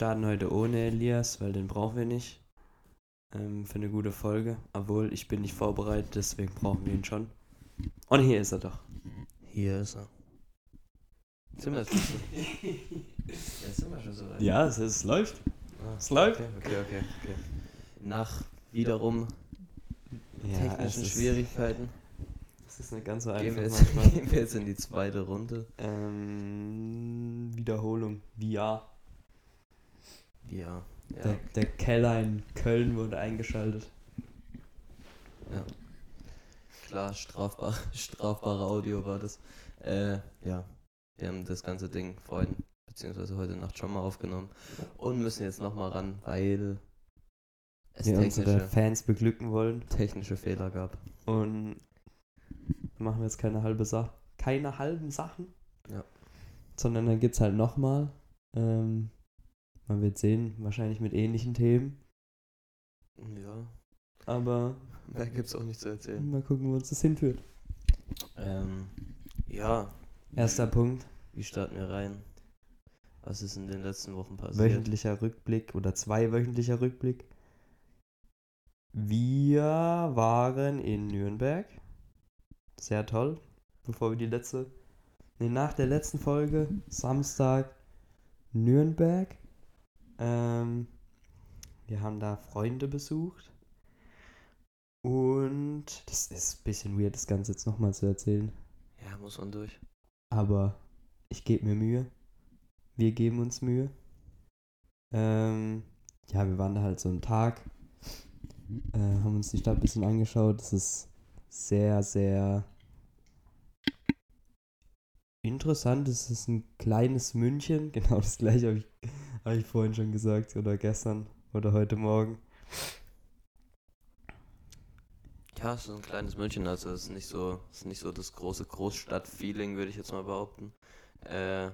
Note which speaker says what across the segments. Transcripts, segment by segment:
Speaker 1: starten heute ohne Elias, weil den brauchen wir nicht. Ähm, für eine gute Folge. Obwohl, ich bin nicht vorbereitet, deswegen brauchen wir ihn schon. Und hier ist er doch.
Speaker 2: Hier ist er. Sind wir, schon so- ja, sind wir schon so weit?
Speaker 1: Ja, es, es läuft.
Speaker 2: Ah,
Speaker 1: es läuft.
Speaker 2: Okay, okay, okay, okay. Nach wiederum
Speaker 1: Ja,
Speaker 2: technischen
Speaker 1: ist,
Speaker 2: Schwierigkeiten
Speaker 1: Es ist nicht ganz so
Speaker 2: gehen
Speaker 1: einfach
Speaker 2: wir, jetzt, gehen wir jetzt in die zweite Runde.
Speaker 1: ähm, Wiederholung. VR.
Speaker 2: Ja.
Speaker 1: Der, der Keller in Köln wurde eingeschaltet.
Speaker 2: ja. Klar, strafbar, strafbare Audio war das. Äh, ja. Wir haben das ganze Ding vorhin, beziehungsweise heute Nacht schon mal aufgenommen und müssen jetzt nochmal ran, weil es
Speaker 1: Wir unsere Fans beglücken wollen.
Speaker 2: technische Fehler gab.
Speaker 1: Und machen wir jetzt keine halbe Sache. Keine halben Sachen.
Speaker 2: Ja.
Speaker 1: Sondern dann gibt es halt nochmal. Ähm, man wird sehen, wahrscheinlich mit ähnlichen Themen.
Speaker 2: Ja,
Speaker 1: Aber
Speaker 2: mehr gibt's auch nicht zu erzählen.
Speaker 1: mal gucken, wo uns das hinführt.
Speaker 2: Ähm, ja,
Speaker 1: Erster Punkt.
Speaker 2: wie starten wir rein? Was ist in den letzten Wochen passiert?
Speaker 1: Wöchentlicher Rückblick oder zweiwöchentlicher Rückblick. Wir waren in Nürnberg. Sehr toll. Bevor wir die letzte. Nee, nach der letzten Folge, Samstag, Nürnberg. Ähm, wir haben da Freunde besucht. Und das ist ein bisschen weird, das Ganze jetzt nochmal zu erzählen.
Speaker 2: Ja, muss man durch.
Speaker 1: Aber ich gebe mir Mühe. Wir geben uns Mühe. Ähm, ja, wir waren da halt so einen Tag, äh, haben uns die Stadt ein bisschen angeschaut. Das ist sehr, sehr interessant. Es ist ein kleines München. Genau das gleiche habe ich, hab ich vorhin schon gesagt. Oder gestern oder heute Morgen.
Speaker 2: Ja, es ist ein kleines München, also es ist nicht so, es ist nicht so das große Großstadt-Feeling, würde ich jetzt mal behaupten. Äh,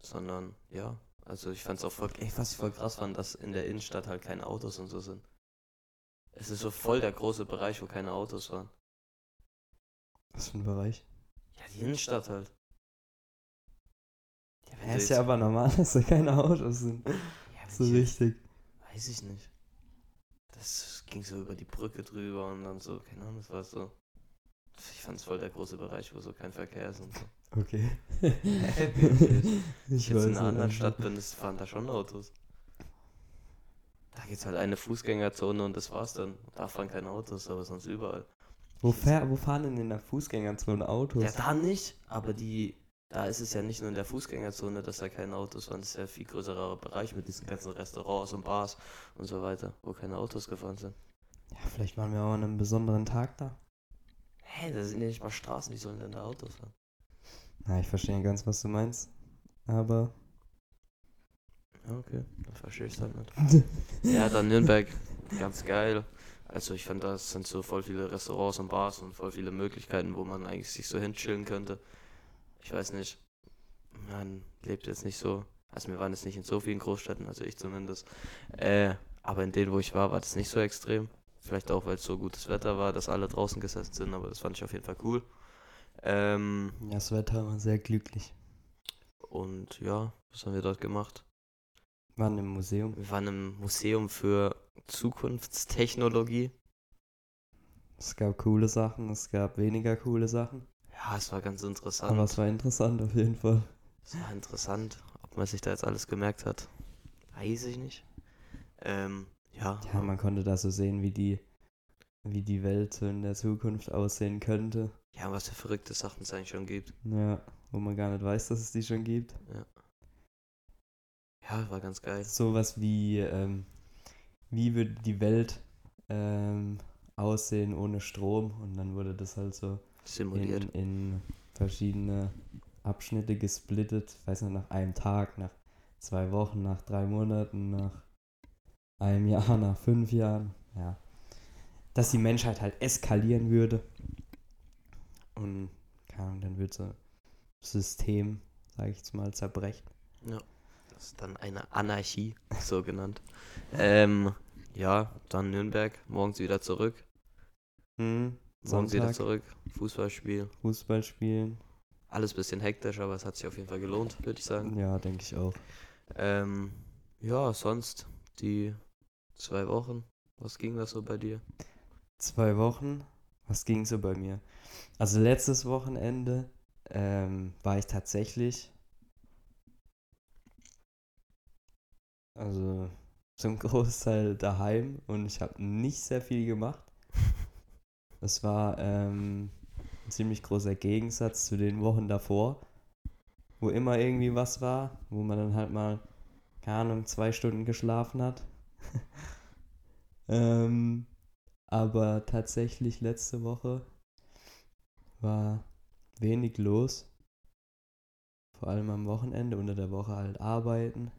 Speaker 2: sondern, ja, also ich fand es auch voll, ey, was ich voll krass fand, dass in der Innenstadt halt keine Autos und so sind. Es ist so voll der große Bereich, wo keine Autos waren.
Speaker 1: Was für ein Bereich.
Speaker 2: Ja, die Innenstadt halt. Ja,
Speaker 1: ist ja aber normal, dass da keine Autos sind.
Speaker 2: ja,
Speaker 1: So
Speaker 2: jetzt-
Speaker 1: richtig.
Speaker 2: Weiß ich nicht. Das ging so über die Brücke drüber und dann so, keine Ahnung, das war so. Ich fand es voll der große Bereich, wo so kein Verkehr ist und so.
Speaker 1: Okay. ich
Speaker 2: Wenn ich jetzt in einer anderen
Speaker 1: nicht.
Speaker 2: Stadt bin, ist, fahren da schon Autos. Da gibt's halt eine Fußgängerzone und das war's dann. Da fahren keine Autos, aber sonst überall.
Speaker 1: Wo, fähr, wo fahren denn in der Fußgängerzone Autos?
Speaker 2: Ja, da nicht, aber die, da ist es ja nicht nur in der Fußgängerzone, dass da keine Autos fahren. Das ist ja ein viel größerer Bereich mit diesen ganzen Restaurants und Bars und so weiter, wo keine Autos gefahren sind.
Speaker 1: Ja, vielleicht waren wir auch an einem besonderen Tag da.
Speaker 2: Hä, da sind ja nicht mal Straßen, wie sollen denn da Autos fahren?
Speaker 1: Na, ich verstehe ganz, was du meinst. Aber.
Speaker 2: Okay, dann verstehe ich halt nicht. Ja, dann Nürnberg, ganz geil. Also ich fand, das sind so voll viele Restaurants und Bars und voll viele Möglichkeiten, wo man eigentlich sich so hinchillen könnte. Ich weiß nicht, man lebt jetzt nicht so, also wir waren jetzt nicht in so vielen Großstädten, also ich zumindest. Äh, aber in denen, wo ich war, war das nicht so extrem. Vielleicht auch, weil es so gutes Wetter war, dass alle draußen gesessen sind, aber das fand ich auf jeden Fall cool. Ähm,
Speaker 1: Ja, das Wetter war sehr glücklich.
Speaker 2: und ja, was haben wir dort gemacht?
Speaker 1: Waren im Museum.
Speaker 2: Wir waren im Museum für Zukunftstechnologie.
Speaker 1: Es gab coole Sachen, es gab weniger coole Sachen.
Speaker 2: Ja, es war ganz interessant.
Speaker 1: Aber es war interessant auf jeden Fall.
Speaker 2: Es war interessant. Ob man sich da jetzt alles gemerkt hat, weiß ich nicht. Ähm, ja.
Speaker 1: Ja, man konnte da so sehen, wie die, wie die Welt so in der Zukunft aussehen könnte.
Speaker 2: ja, was für verrückte Sachen es eigentlich schon gibt.
Speaker 1: Ja, wo man gar nicht weiß, dass es die schon gibt.
Speaker 2: Ja, war ganz geil.
Speaker 1: Sowas wie, ähm, wie würde die Welt ähm, aussehen ohne Strom? Und dann wurde das halt so
Speaker 2: Simuliert.
Speaker 1: in verschiedene Abschnitte gesplittet. Ich weiß nicht, nach einem Tag, nach zwei Wochen, nach drei Monaten, nach einem Jahr, nach fünf Jahren. Ja. Dass die Menschheit halt eskalieren würde. Und keine Ahnung, dann wird so ein System, sage ich jetzt mal, zerbrechen.
Speaker 2: Ja. Das ist dann eine Anarchie, so genannt. ähm, ja, dann Nürnberg, morgens wieder zurück. Morgens wieder
Speaker 1: Sonntag,
Speaker 2: zurück. Fußballspiel.
Speaker 1: Fußball spielen.
Speaker 2: Alles bisschen hektisch, aber es hat sich auf jeden Fall gelohnt, würde ich sagen.
Speaker 1: Ja, denke ich auch.
Speaker 2: Ähm, Ja, sonst die zwei Wochen. Was ging da so bei dir?
Speaker 1: Zwei Wochen. Was ging so bei mir? Also letztes Wochenende ähm, war ich tatsächlich, also zum Großteil daheim und ich habe nicht sehr viel gemacht. Das war ähm, ein ziemlich großer Gegensatz zu den Wochen davor, wo immer irgendwie was war, wo man dann halt mal, keine Ahnung, zwei Stunden geschlafen hat. ähm, aber tatsächlich letzte Woche war wenig los. Vor allem am Wochenende, unter der Woche halt arbeiten.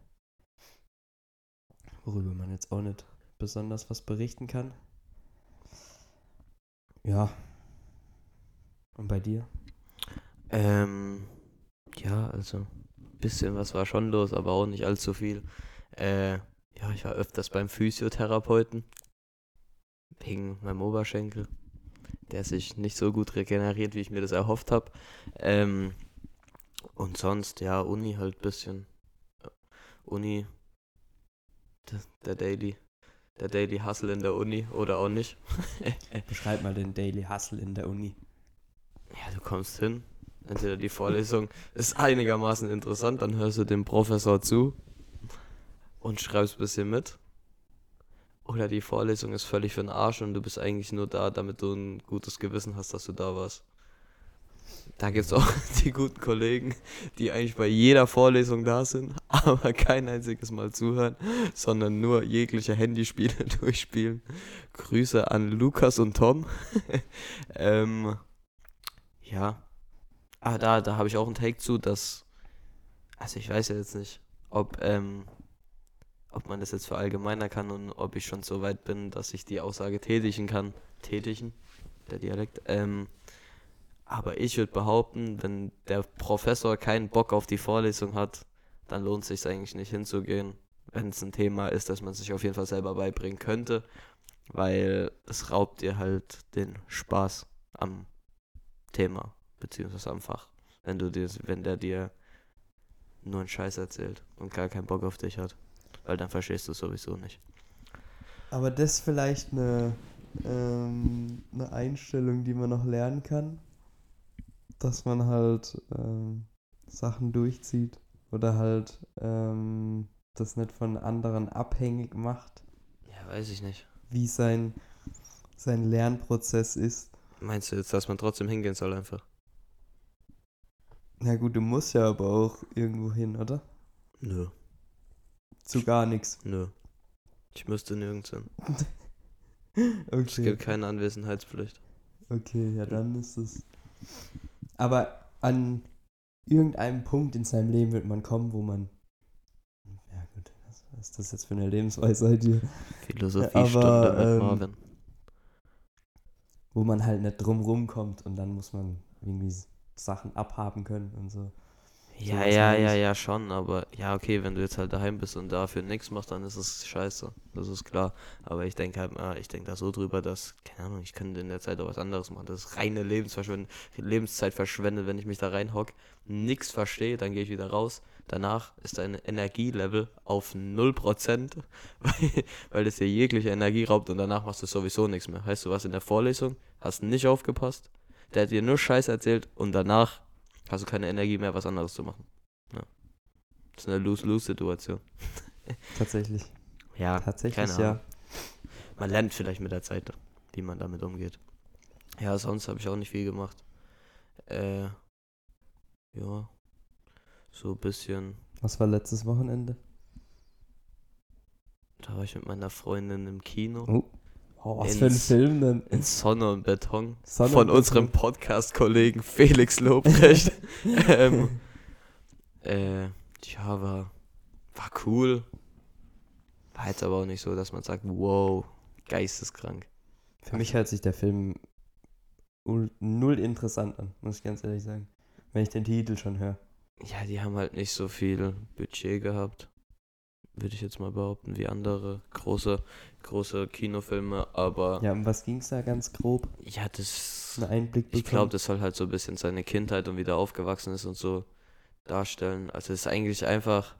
Speaker 1: Worüber man jetzt auch nicht besonders was berichten kann. Ja. Und bei dir?
Speaker 2: Ähm, ja, also bisschen was war schon los, aber auch nicht allzu viel. Äh, ja, ich war öfters beim Physiotherapeuten. Wegen meinem Oberschenkel. Der sich nicht so gut regeneriert, wie ich mir das erhofft habe. Ähm, und sonst, ja, Uni halt ein bisschen. Uni, der, der Daily. Der Daily Hustle in der Uni oder auch nicht.
Speaker 1: Beschreib mal den Daily Hustle in der Uni.
Speaker 2: Ja, du kommst hin. Entweder die Vorlesung ist einigermaßen interessant, dann hörst du dem Professor zu und schreibst ein bisschen mit. Oder die Vorlesung ist völlig für den Arsch und du bist eigentlich nur da, damit du ein gutes Gewissen hast, dass du da warst. Da gibt es auch die guten Kollegen, die eigentlich bei jeder Vorlesung da sind, aber kein einziges Mal zuhören, sondern nur jegliche Handyspiele durchspielen. Grüße an Lukas und Tom. ähm, ja. Ah, da, da habe ich auch einen Take zu, dass. Also ich weiß ja jetzt nicht, ob, ähm, ob man das jetzt verallgemeinern kann und ob ich schon so weit bin, dass ich die Aussage tätigen kann. Tätigen, der Dialekt. Ähm, aber ich würde behaupten, wenn der Professor keinen Bock auf die Vorlesung hat, dann lohnt es sich eigentlich nicht hinzugehen, wenn es ein Thema ist, das man sich auf jeden Fall selber beibringen könnte, weil es raubt dir halt den Spaß am Thema, beziehungsweise am Fach. Wenn du dir, wenn der dir nur einen Scheiß erzählt und gar keinen Bock auf dich hat. Weil dann verstehst du es sowieso nicht.
Speaker 1: Aber das ist vielleicht eine, ähm, eine Einstellung, die man noch lernen kann. Dass man halt ähm, Sachen durchzieht oder halt ähm, das nicht von anderen abhängig macht,
Speaker 2: Ja, weiß ich nicht.
Speaker 1: wie sein, sein Lernprozess ist.
Speaker 2: Meinst du jetzt, dass man trotzdem hingehen soll einfach?
Speaker 1: Na gut, du musst ja aber auch irgendwo hin, oder?
Speaker 2: Nö,
Speaker 1: Zu gar nichts.
Speaker 2: nö. Ich müsste nirgends hin. Es
Speaker 1: Okay.
Speaker 2: gibt keine Anwesenheitspflicht.
Speaker 1: Okay, ja, dann ist es. Aber an irgendeinem Punkt in seinem Leben wird man kommen, wo man. Ja, gut, was ist das jetzt für eine Lebensweisheit hier?
Speaker 2: Philosophiestunde
Speaker 1: Aber,
Speaker 2: mit
Speaker 1: ähm,
Speaker 2: Marvin.
Speaker 1: Wo man halt nicht drum rumkommt und dann muss man irgendwie Sachen abhaben können und so.
Speaker 2: Ja,
Speaker 1: sowas
Speaker 2: ja, ja, ja, schon, aber ja, okay, wenn du jetzt halt daheim bist und dafür nichts machst, dann ist es scheiße. Das ist klar. Aber ich denke halt, mal, ich denke da so drüber, dass, keine Ahnung, ich könnte in der Zeit auch was anderes machen. Das ist reine Lebensverschwendung, Lebenszeit verschwendet, wenn ich mich da reinhock, nichts verstehe, dann gehe ich wieder raus. Danach ist dein Energielevel auf 0%, weil, weil das dir jegliche Energie raubt und danach machst du sowieso nichts mehr. Heißt du was in der Vorlesung, hast nicht aufgepasst, der hat dir nur Scheiß erzählt und danach hast du keine Energie mehr, was anderes zu machen. Ja. Das ist eine Lose-Lose-Situation.
Speaker 1: Tatsächlich.
Speaker 2: Ja,
Speaker 1: Tatsächlich, ja.
Speaker 2: Man lernt vielleicht mit der Zeit, wie man damit umgeht. Ja, sonst habe ich auch nicht viel gemacht. Äh, ja, so ein bisschen.
Speaker 1: Was war letztes Wochenende?
Speaker 2: Da war ich mit meiner Freundin im Kino.
Speaker 1: Oh. Oh, was für ein Film denn?
Speaker 2: In Sonne und Beton.
Speaker 1: Sonne
Speaker 2: von
Speaker 1: und
Speaker 2: unserem. Podcast-Kollegen Felix Lobrecht. ähm, äh, ja, war, war cool. War jetzt aber auch nicht so, dass man sagt, wow, geisteskrank.
Speaker 1: Für mich hört sich der Film ul- null interessant an, muss ich ganz ehrlich sagen. Wenn ich den Titel schon höre.
Speaker 2: Ja, die haben halt nicht so viel Budget gehabt, würde ich jetzt mal behaupten, wie andere große, große Kinofilme. Aber
Speaker 1: Ja, um was ging es da ganz grob?
Speaker 2: ja, das,
Speaker 1: Einen Einblick
Speaker 2: ich glaube, das soll halt so ein bisschen seine Kindheit und wie der aufgewachsen ist und so darstellen. Also es ist eigentlich einfach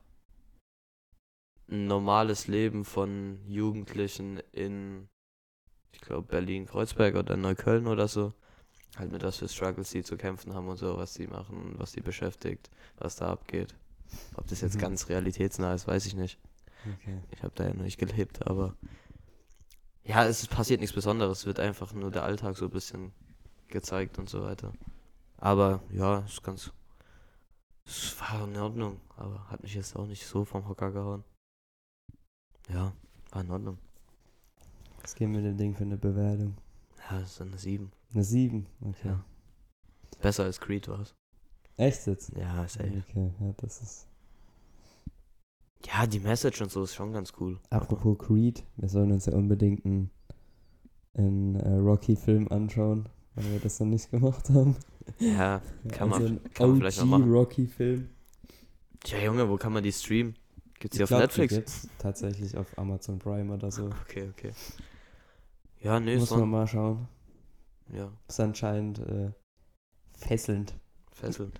Speaker 2: ein normales Leben von Jugendlichen in, ich glaube, Berlin-Kreuzberg oder Neukölln oder so. Halt mit was für Struggles sie zu kämpfen haben und so, was sie machen, was sie beschäftigt, was da abgeht. Ob das jetzt
Speaker 1: Mhm.
Speaker 2: ganz realitätsnah ist, weiß ich nicht.
Speaker 1: Okay.
Speaker 2: Ich habe da ja noch nicht gelebt, aber ja, es passiert nichts Besonderes. Es wird einfach nur der Alltag so ein bisschen gezeigt und so weiter. Aber ja, ist ganz. Es war in Ordnung, aber hat mich jetzt auch nicht so vom Hocker gehauen. Ja, war in Ordnung.
Speaker 1: Was geben wir dem Ding für eine Bewertung?
Speaker 2: Ja, es ist eine 7.
Speaker 1: Eine 7. Okay.
Speaker 2: Ja. Besser als Creed war es.
Speaker 1: Echt jetzt?
Speaker 2: Ja, safe.
Speaker 1: Okay, ja, das ist.
Speaker 2: Ja, die Message und so ist schon ganz cool.
Speaker 1: Apropos Creed, wir sollen uns ja unbedingt einen, einen äh, Rocky-Film anschauen, weil wir das noch nicht gemacht haben.
Speaker 2: Ja, Kann man-
Speaker 1: also ein
Speaker 2: kann man vielleicht noch machen.
Speaker 1: Rocky-Film.
Speaker 2: tja, Junge, wo kann man die streamen? Gibt's die
Speaker 1: Ich
Speaker 2: auf
Speaker 1: glaub,
Speaker 2: Netflix?
Speaker 1: Die gibt's tatsächlich auf Amazon Prime oder so.
Speaker 2: Okay, okay. Ja, nee,
Speaker 1: Muss man mal schauen.
Speaker 2: Ja,
Speaker 1: Ist anscheinend äh, fesselnd.
Speaker 2: Fesselnd.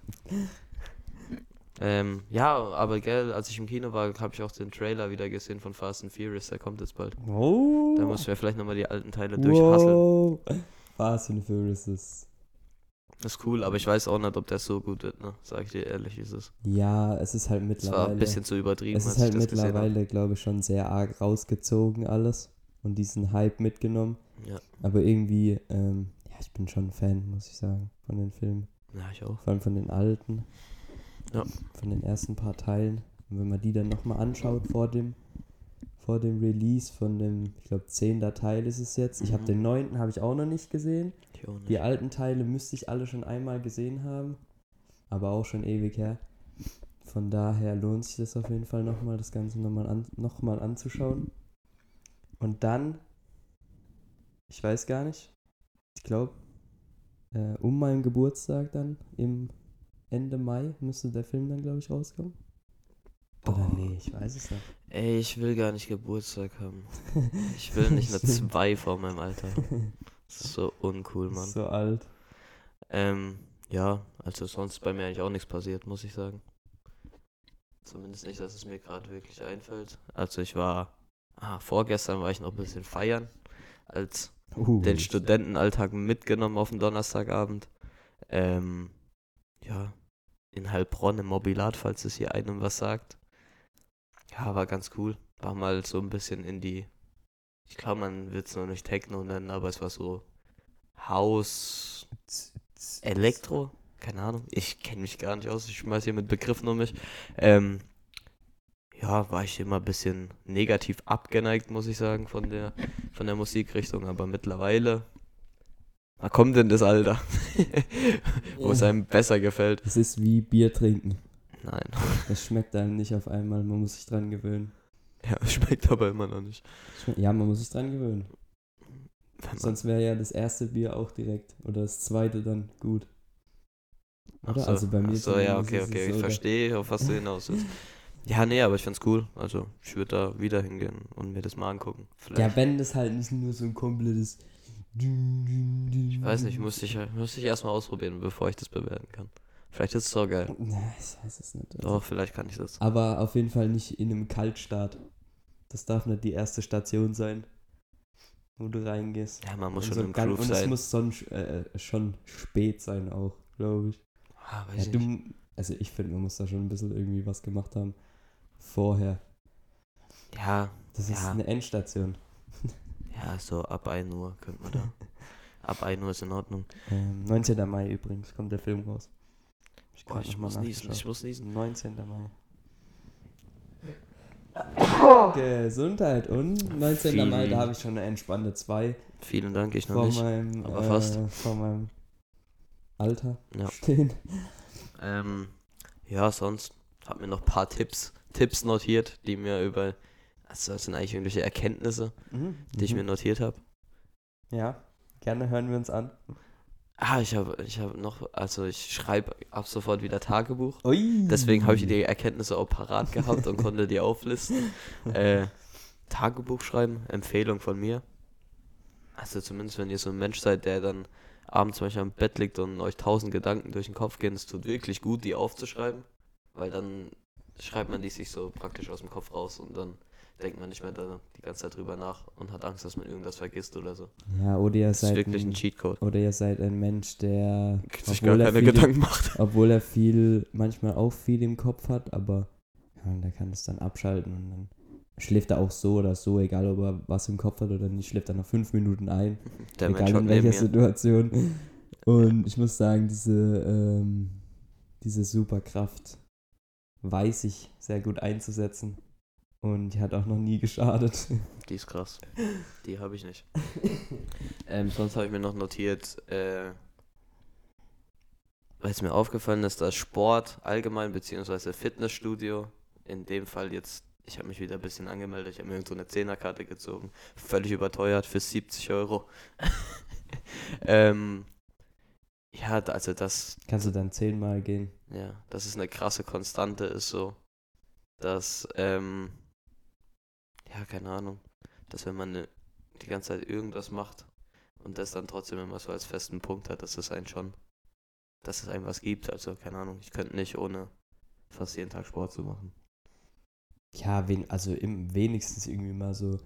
Speaker 2: ähm, ja, aber gell, als ich im Kino war, habe ich auch den Trailer wieder gesehen von Fast and Furious, der kommt jetzt bald.
Speaker 1: Oh!
Speaker 2: Da müssen wir vielleicht nochmal die alten Teile durchhasseln.
Speaker 1: wow. Fast and Furious ist.
Speaker 2: Das ist cool, aber ich weiß auch nicht, ob der so gut wird, ne? Sag ich dir ehrlich, ist es.
Speaker 1: Ja, es ist halt
Speaker 2: Es
Speaker 1: mittlerweile.
Speaker 2: war ein bisschen zu übertrieben,
Speaker 1: es
Speaker 2: als
Speaker 1: ist halt mittlerweile, glaube ich, schon sehr arg rausgezogen alles und diesen Hype mitgenommen.
Speaker 2: Ja.
Speaker 1: Aber irgendwie, ähm, ja, ich bin schon ein Fan, muss ich sagen, von den Filmen.
Speaker 2: Ja, ich auch.
Speaker 1: Vor allem von den alten.
Speaker 2: Ja.
Speaker 1: Von den ersten paar Teilen. Und wenn man die dann nochmal anschaut vor dem, vor dem Release von dem, ich glaube, 10. Teil ist es jetzt. Ich habe
Speaker 2: Mhm.
Speaker 1: den 9. habe ich auch noch nicht gesehen.
Speaker 2: Ich auch nicht.
Speaker 1: Die alten Teile müsste ich alle schon einmal gesehen haben. Aber auch schon ewig her. Von daher lohnt sich das auf jeden Fall nochmal, das Ganze nochmal an, noch mal anzuschauen. Und dann, ich weiß gar nicht, ich glaube, äh, um meinen Geburtstag dann, im Ende Mai, müsste der Film dann, glaube ich, rauskommen. Oder
Speaker 2: Boah.
Speaker 1: nee, ich weiß es nicht.
Speaker 2: Ey, ich will gar nicht Geburtstag haben. Ich will nicht
Speaker 1: Stimmt.
Speaker 2: 2 vor meinem Alter. Das ist so uncool, Mann.
Speaker 1: So alt.
Speaker 2: Ähm, ja, also sonst ist bei mir eigentlich auch nichts passiert, muss ich sagen. Zumindest nicht, dass es mir gerade wirklich einfällt. Also ich war, ah, vorgestern war ich noch ein bisschen feiern, als
Speaker 1: Uh,
Speaker 2: den Studentenalltag mitgenommen auf den Donnerstagabend. Ähm, ja, in Heilbronn im Mobilat, falls es hier einem was sagt. Ja, war ganz cool. War mal so ein bisschen in die, ich glaube, man wird es noch nicht Techno nennen, aber es war so Haus, Elektro? Keine Ahnung. Ich kenne mich gar nicht aus. Ich schmeiß hier mit Begriffen um mich. Ähm, ja, war ich immer ein bisschen negativ abgeneigt, muss ich sagen, von der, von der Musikrichtung. Aber mittlerweile, wann kommt denn das Alter? Wo es einem besser gefällt.
Speaker 1: Es ist wie Bier trinken.
Speaker 2: Nein.
Speaker 1: Es schmeckt einem nicht auf einmal, man muss sich dran gewöhnen.
Speaker 2: Ja, schmeckt aber immer noch nicht.
Speaker 1: Ja, man muss sich dran gewöhnen. Sonst wäre ja das erste Bier auch direkt oder das zweite dann gut.
Speaker 2: Ach
Speaker 1: oder?
Speaker 2: so,
Speaker 1: Also bei mir
Speaker 2: ach so, ja, okay, okay. Ich
Speaker 1: da-
Speaker 2: verstehe, auf was du hinaus willst. Ja, nee, aber ich find's cool. Also, ich würde da wieder hingehen und mir das mal angucken. Vielleicht.
Speaker 1: Ja, wenn das halt nicht nur so ein komplettes.
Speaker 2: Ich weiß nicht, müsste ich, müsste ich erstmal ausprobieren, bevor ich das bewerten kann. Vielleicht ist es so geil.
Speaker 1: Na, ich weiß es nicht. Also.
Speaker 2: Doch, vielleicht kann ich das.
Speaker 1: Aber auf jeden Fall nicht in einem Kaltstart. Das darf nicht die erste Station sein, wo du reingehst.
Speaker 2: Ja, man muss
Speaker 1: und
Speaker 2: schon
Speaker 1: so
Speaker 2: im Groove
Speaker 1: Und es
Speaker 2: sein.
Speaker 1: muss son, äh, schon spät sein auch, glaube ich.
Speaker 2: ah, weiß
Speaker 1: Ja,
Speaker 2: ich
Speaker 1: du, also ich finde, man muss da schon ein bisschen irgendwie was gemacht haben. Vorher.
Speaker 2: Ja,
Speaker 1: Das ist
Speaker 2: Ja.
Speaker 1: eine Endstation.
Speaker 2: ja, so ab 1 Uhr könnte man da. ab 1 Uhr ist in Ordnung.
Speaker 1: Ähm, 19. Mai übrigens kommt der Film raus. Ich,
Speaker 2: Boah, ich muss niesen, ich muss niesen.
Speaker 1: 19. Mai. Gesundheit und 19. Mai, da habe ich schon eine entspannte 2
Speaker 2: Vielen Dank, ich noch
Speaker 1: vor
Speaker 2: nicht.
Speaker 1: meinem,
Speaker 2: aber
Speaker 1: äh,
Speaker 2: fast.
Speaker 1: vor meinem Alter
Speaker 2: Ja.
Speaker 1: stehen.
Speaker 2: Ähm, ja, sonst hab mir noch ein paar Tipps, Tipps notiert, die mir über. Also, das sind eigentlich irgendwelche Erkenntnisse, die ich mir notiert habe.
Speaker 1: Ja, gerne hören wir uns an.
Speaker 2: Ah, ich habe ich hab noch, also ich schreibe ab sofort wieder Tagebuch.
Speaker 1: Ui.
Speaker 2: Deswegen habe ich die Erkenntnisse auch parat gehabt und konnte die auflisten. Äh, Tagebuch schreiben, Empfehlung von mir. Also zumindest wenn ihr so ein Mensch seid, der dann abends manchmal im Bett liegt und euch tausend Gedanken durch den Kopf gehen, es tut wirklich gut, die aufzuschreiben. Weil dann schreibt man die sich so praktisch aus dem Kopf raus und dann denkt man nicht mehr da die ganze Zeit drüber nach und hat Angst, dass man irgendwas vergisst oder so.
Speaker 1: Ja, oder ihr
Speaker 2: Das ist
Speaker 1: seid
Speaker 2: wirklich ein
Speaker 1: ein,
Speaker 2: Cheatcode.
Speaker 1: oder ihr seid ein Mensch, der
Speaker 2: Sich gar
Speaker 1: obwohl er
Speaker 2: keine
Speaker 1: viele-
Speaker 2: Gedanken macht.
Speaker 1: obwohl er viel, manchmal auch viel im Kopf hat, aber ja, der kann es dann abschalten und dann schläft er auch so oder so, egal ob er was im Kopf hat oder nicht, schläft er nach fünf Minuten ein,
Speaker 2: Der Mensch
Speaker 1: egal
Speaker 2: hockt
Speaker 1: in welcher. Situation. Und ich muss sagen, diese, ähm, diese Superkraft weiß ich sehr gut einzusetzen und die hat auch noch nie geschadet.
Speaker 2: Die ist krass. Die habe ich nicht. ähm, sonst habe ich mir noch notiert, äh, weil es mir aufgefallen ist, dass Sport allgemein, beziehungsweise Fitnessstudio, in dem Fall jetzt, ich habe mich wieder ein bisschen angemeldet, ich habe mir so eine Zehnerkarte gezogen, völlig überteuert für 70 Euro. ähm, ja, also das,
Speaker 1: Kannst du dann zehnmal gehen?
Speaker 2: ja, das ist eine krasse Konstante, ist so, dass, ähm, ja, keine Ahnung, dass wenn man ne, die ganze Zeit irgendwas macht und das dann trotzdem immer so als festen Punkt hat, dass es einen schon, dass es einem was gibt, also keine Ahnung, ich könnte nicht ohne fast jeden Tag Sport zu machen.
Speaker 1: Ja, wen, also im, wenigstens irgendwie mal so,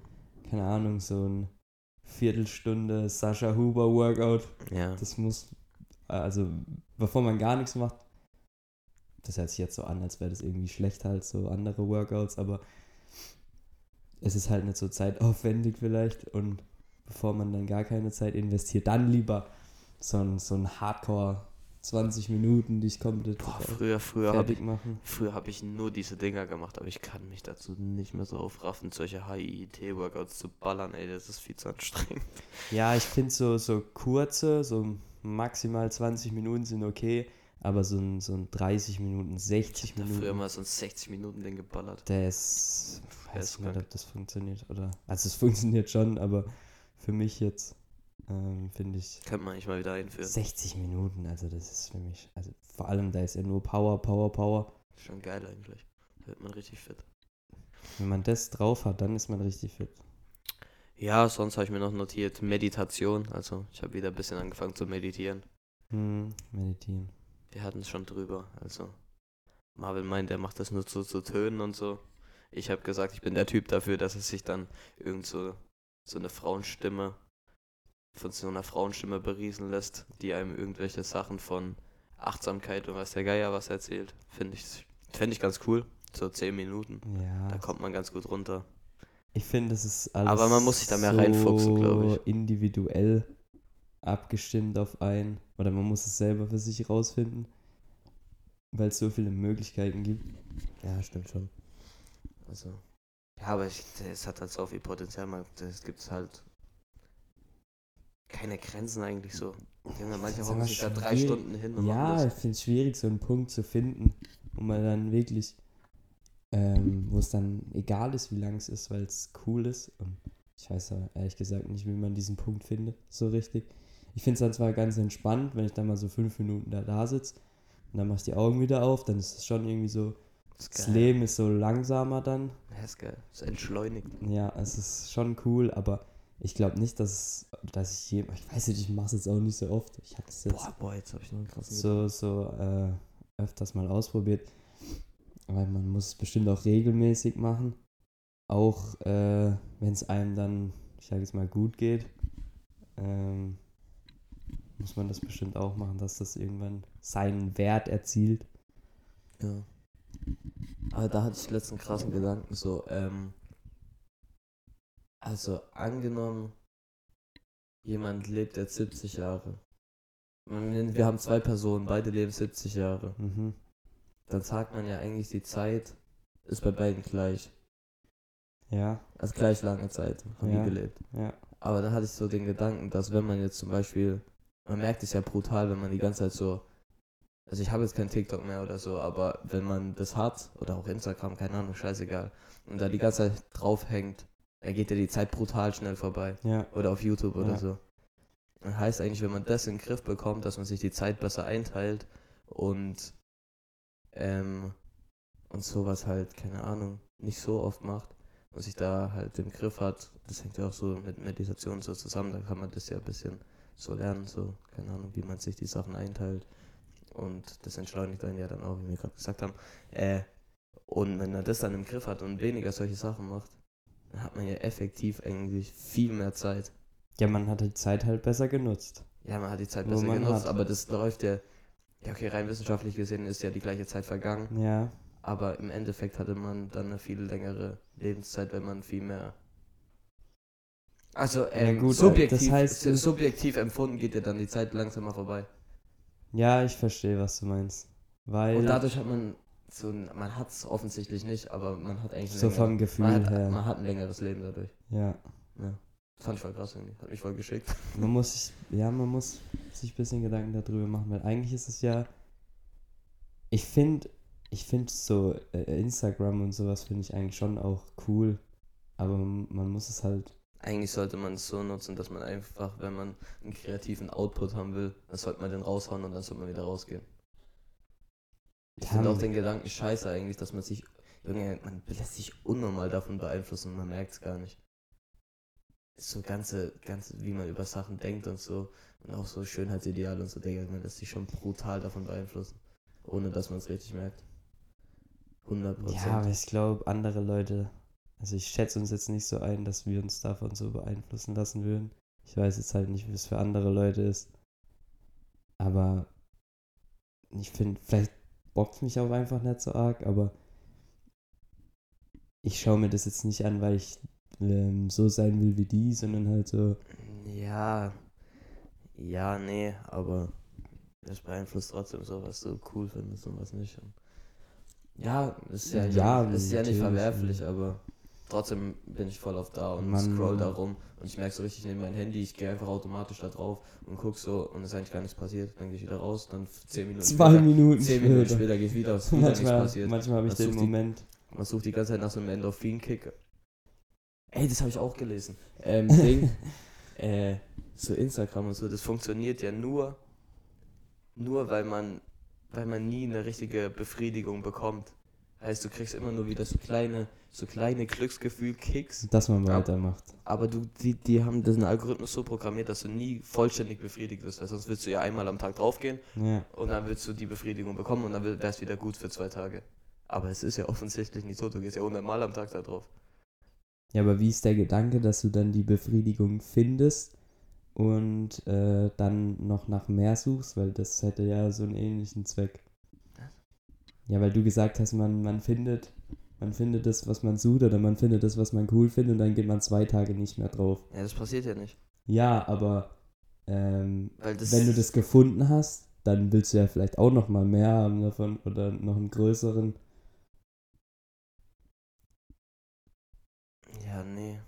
Speaker 1: keine Ahnung, so ein Viertelstunde Sascha Huber Workout.
Speaker 2: Ja,
Speaker 1: Das muss, also bevor man gar nichts macht, das hört sich jetzt so an, als wäre das irgendwie schlechter als so andere Workouts, aber es ist halt nicht so zeitaufwendig vielleicht und bevor man dann gar keine Zeit investiert, dann lieber so ein, so ein Hardcore 20 Minuten, die ich komplett
Speaker 2: Boah, früher, früher habe ich,
Speaker 1: fertig machen.
Speaker 2: früher habe ich nur diese Dinger gemacht, aber ich kann mich dazu nicht mehr so aufraffen, solche HIIT-Workouts zu ballern, ey, das ist viel zu anstrengend.
Speaker 1: Ja, ich finde so, so kurze, so maximal 20 Minuten sind okay, aber so ein, so ein 30 Minuten, 60
Speaker 2: Da
Speaker 1: Minuten.
Speaker 2: früher mal so ein 60-Minuten-Ding geballert.
Speaker 1: Das
Speaker 2: Der
Speaker 1: weiß
Speaker 2: ist
Speaker 1: ich nicht, ob das funktioniert oder. Also es funktioniert schon, aber für mich jetzt ähm, finde ich
Speaker 2: Könnte man eigentlich mal wieder einführen.
Speaker 1: 60 Minuten, also das ist für mich, also vor allem da ist ja nur Power, Power, Power.
Speaker 2: Schon geil eigentlich. Da wird man richtig fit.
Speaker 1: Wenn man das drauf hat, dann ist man richtig fit.
Speaker 2: Ja, sonst habe ich mir noch notiert Meditation. Also ich habe wieder ein bisschen angefangen zu meditieren.
Speaker 1: Hm, meditieren.
Speaker 2: Wir hatten es schon drüber. Also Marvin meint, er macht das nur zu, zu Tönen und so. Ich habe gesagt, ich bin der Typ dafür, dass es sich dann irgend so, so eine Frauenstimme von so einer Frauenstimme berieseln lässt, die einem irgendwelche Sachen von Achtsamkeit und was der Geier was erzählt. Finde ich, find ich ganz cool. So 10 Minuten.
Speaker 1: Ja.
Speaker 2: Da kommt man ganz gut runter.
Speaker 1: Ich finde, es ist alles
Speaker 2: Aber man muss sich da mehr reinfuchsen, glaub ich.
Speaker 1: individuell abgestimmt auf einen. Oder man muss es selber für sich rausfinden. Weil es so viele Möglichkeiten gibt.
Speaker 2: Ja, stimmt schon. Also. Ja, aber ich, es hat halt so viel Potenzial. Man, es gibt halt keine Grenzen eigentlich so. Junge, manche hocken sich da drei. Stunden hin und
Speaker 1: Ja, ich finde es schwierig, so einen Punkt zu finden, wo man dann wirklich, ähm, wo es dann egal ist, wie lang es ist, weil es cool ist. Und ich weiß ja ehrlich gesagt nicht, wie man diesen Punkt findet, so richtig. Ich finde es dann zwar ganz entspannt, wenn ich dann mal so fünf Minuten da, da sitze und dann machst du die Augen wieder auf, dann ist es schon irgendwie so,
Speaker 2: das.
Speaker 1: das Leben ist so langsamer dann.
Speaker 2: Ja, ist geil. Es entschleunigt.
Speaker 1: Ja, es ist schon cool, aber ich glaube nicht, dass, dass ich je, ich weiß nicht, ich mache es jetzt auch nicht so oft. Ich habe es jetzt
Speaker 2: Boah, boah, jetzt habe ich noch einen krassen
Speaker 1: so, so äh, öfters mal ausprobiert. Weil man muss es bestimmt auch regelmäßig machen. Auch äh, wenn es einem dann, ich sage jetzt mal, gut geht, ähm, muss man das bestimmt auch machen, dass das irgendwann seinen Wert erzielt.
Speaker 2: Ja. Aber da hatte ich letzten krassen Gedanken so, ähm, also angenommen, jemand lebt jetzt 70 Jahre. Wir wir haben zwei Personen, beide leben 70 Jahre.
Speaker 1: Mhm.
Speaker 2: Dann sagt man ja eigentlich, die Zeit ist bei beiden gleich.
Speaker 1: Ja,
Speaker 2: Also gleich lange Zeit haben
Speaker 1: Ja.
Speaker 2: die gelebt.
Speaker 1: ja.
Speaker 2: Aber dann hatte ich so den Gedanken, dass wenn man jetzt zum Beispiel, man merkt es ja brutal, wenn man die ganze Zeit so, also ich habe jetzt kein TikTok mehr oder so, aber wenn man das hat, oder auch Instagram, keine Ahnung, scheißegal, und da die ganze Zeit draufhängt, dann geht ja die Zeit brutal schnell vorbei.
Speaker 1: Ja,
Speaker 2: Oder auf YouTube oder
Speaker 1: Ja.
Speaker 2: so. Das heißt eigentlich, wenn man das in den Griff bekommt, dass man sich die Zeit besser einteilt und ähm, und sowas halt, keine Ahnung, nicht so oft macht und sich da halt im Griff hat, das hängt ja auch so mit Meditation so zusammen, dann kann man das ja ein bisschen so lernen, so, keine Ahnung, wie man sich die Sachen einteilt und das entschleunigt einen ja dann auch, wie wir gerade gesagt haben. Äh, Und wenn er das dann im Griff hat und weniger solche Sachen macht, dann hat man ja effektiv eigentlich viel mehr Zeit.
Speaker 1: Ja, man hat die Zeit halt besser genutzt.
Speaker 2: Ja, man hat die Zeit
Speaker 1: Wo
Speaker 2: besser genutzt,
Speaker 1: hat.
Speaker 2: aber das läuft ja. Ja, okay, rein wissenschaftlich gesehen ist ja die gleiche Zeit vergangen.
Speaker 1: Ja.
Speaker 2: Aber im Endeffekt hatte man dann eine viel längere Lebenszeit, wenn man viel mehr. Also, ähm,
Speaker 1: gut,
Speaker 2: subjektiv,
Speaker 1: das heißt,
Speaker 2: su- subjektiv empfunden geht dir dann die Zeit langsamer vorbei.
Speaker 1: Ja, ich verstehe, was du meinst. Weil
Speaker 2: Und dadurch hat man so ein, man hat es offensichtlich nicht, aber man hat eigentlich
Speaker 1: so
Speaker 2: länger-
Speaker 1: vom Gefühl
Speaker 2: man hat,
Speaker 1: her.
Speaker 2: man hat ein längeres Leben dadurch.
Speaker 1: Ja.
Speaker 2: Ja. Fand ich voll krass irgendwie. Hat mich voll geschickt.
Speaker 1: Man muss sich, ja, man muss sich ein bisschen Gedanken darüber machen, weil eigentlich ist es ja, ich finde, ich finde so äh, Instagram und sowas finde ich eigentlich schon auch cool, aber man, muss es halt,
Speaker 2: Eigentlich sollte man es so nutzen, dass man einfach, wenn man einen kreativen Output haben will, dann sollte man den raushauen und dann sollte man wieder rausgehen. Ich finde auch den Gedanken scheiße eigentlich, dass man sich, Junge, man lässt sich unnormal davon beeinflussen und man merkt es gar nicht. So ganze, ganze, wie man über Sachen denkt und so und auch so Schönheitsideale und so, Digga, man lässt sich schon brutal davon beeinflussen, ohne dass man es richtig merkt. 100%
Speaker 1: ja, aber ich glaube, andere Leute, also ich schätze uns jetzt nicht so ein, dass wir uns davon so beeinflussen lassen würden. Ich weiß jetzt halt nicht, wie es für andere Leute ist, aber ich finde, vielleicht bockt mich auch einfach nicht so arg, aber ich schaue mir das jetzt nicht an, weil ich ähm, so sein will wie die, sondern halt so,
Speaker 2: Ja, ja, nee, aber das beeinflusst trotzdem so, was du cool findest und was nicht. Und ja, ist ja,
Speaker 1: Ja,
Speaker 2: ist ja nicht verwerflich, aber trotzdem bin ich voll auf da und
Speaker 1: Man-
Speaker 2: scroll da rum und ich merke so richtig neben mein Handy, ich gehe einfach automatisch da drauf und guck so und es ist eigentlich gar nichts passiert. Dann gehe ich wieder raus, dann 10 Minuten
Speaker 1: zwei
Speaker 2: später,
Speaker 1: Minuten
Speaker 2: 10 Minuten
Speaker 1: später.
Speaker 2: später geht wieder, ist wieder nichts
Speaker 1: Manchmal,
Speaker 2: passiert.
Speaker 1: manchmal habe ich den
Speaker 2: sucht die-
Speaker 1: Moment.
Speaker 2: Man sucht die ganze Zeit nach so einem Endorphin-Kick. Ey, das habe ich auch gelesen. Ähm, Ding, äh, so Instagram und so, das funktioniert ja nur, nur weil man, weil man nie eine richtige Befriedigung bekommt. Heißt, du kriegst immer nur wieder so kleine, so kleine Glücksgefühl-Kicks.
Speaker 1: dass man weitermacht.
Speaker 2: Aber du, die, die haben diesen Algorithmus so programmiert, dass du nie vollständig befriedigt wirst. Weil sonst willst du ja einmal am Tag draufgehen
Speaker 1: Ja.
Speaker 2: und dann willst du die Befriedigung bekommen und dann wäre es wieder gut für zwei Tage. Aber es ist ja offensichtlich nicht so. Du gehst ja hundertmal am Tag da drauf.
Speaker 1: Ja, aber wie ist der Gedanke, dass du dann die Befriedigung findest und äh, dann noch nach mehr suchst? Weil das hätte ja so einen ähnlichen Zweck. Ja, weil du gesagt hast, man, man findet, man findet das, was man sucht, oder man findet das, was man cool findet, und dann geht man zwei Tage nicht mehr drauf.
Speaker 2: Ja, das passiert ja nicht.
Speaker 1: Ja, aber ähm, wenn du das gefunden hast, dann willst du ja vielleicht auch noch mal mehr haben davon oder noch einen größeren.
Speaker 2: Ja, nee.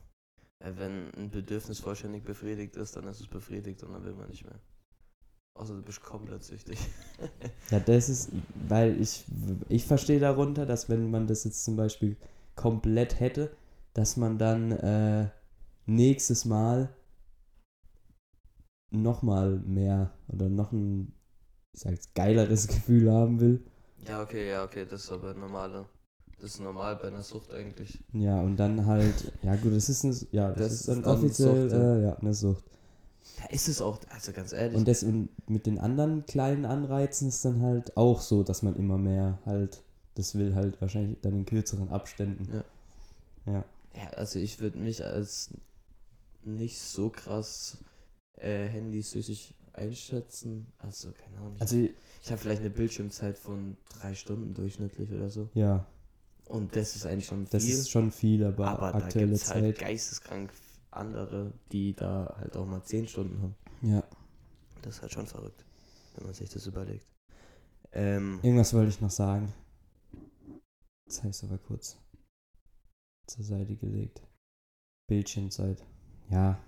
Speaker 2: Weil wenn ein Bedürfnis vollständig befriedigt ist, dann ist es befriedigt und dann will man nicht mehr. Außer du bist komplett süchtig.
Speaker 1: Ja, das ist, weil ich, ich verstehe darunter, dass wenn man das jetzt zum Beispiel komplett hätte, dass man dann äh, nächstes Mal nochmal mehr oder noch ein, ich sag jetzt, geileres Gefühl haben will.
Speaker 2: ja, okay, ja, okay, das ist aber normale. Das ist normal bei einer Sucht eigentlich.
Speaker 1: Ja, und dann halt, ja gut, das ist eine, ja, das,
Speaker 2: Das
Speaker 1: ist dann offiziell,
Speaker 2: Sucht, ja.
Speaker 1: äh, ja, eine Sucht.
Speaker 2: Ja, ist es auch, also ganz ehrlich.
Speaker 1: Und das und mit den anderen kleinen Anreizen ist dann halt auch so, dass man immer mehr halt, das will halt wahrscheinlich dann in kürzeren Abständen.
Speaker 2: Ja.
Speaker 1: Ja.
Speaker 2: Ja, also ich würde mich als nicht so krass äh, handysüchtig einschätzen. Also, keine Ahnung.
Speaker 1: Also,
Speaker 2: ich habe vielleicht eine Bildschirmzeit von drei Stunden durchschnittlich oder so.
Speaker 1: ja,
Speaker 2: Und das ist eigentlich schon
Speaker 1: das
Speaker 2: viel.
Speaker 1: ist schon viel, aber,
Speaker 2: aber da
Speaker 1: aktuelle
Speaker 2: gibt es halt
Speaker 1: Zeit.
Speaker 2: geisteskrank andere, die da halt auch mal zehn Stunden haben.
Speaker 1: Ja.
Speaker 2: Das ist halt schon verrückt, wenn man sich das überlegt. Ähm,
Speaker 1: Irgendwas wollte ich noch sagen. Jetzt habe ich es aber kurz zur Seite gelegt. Bildschirmzeit. Ja,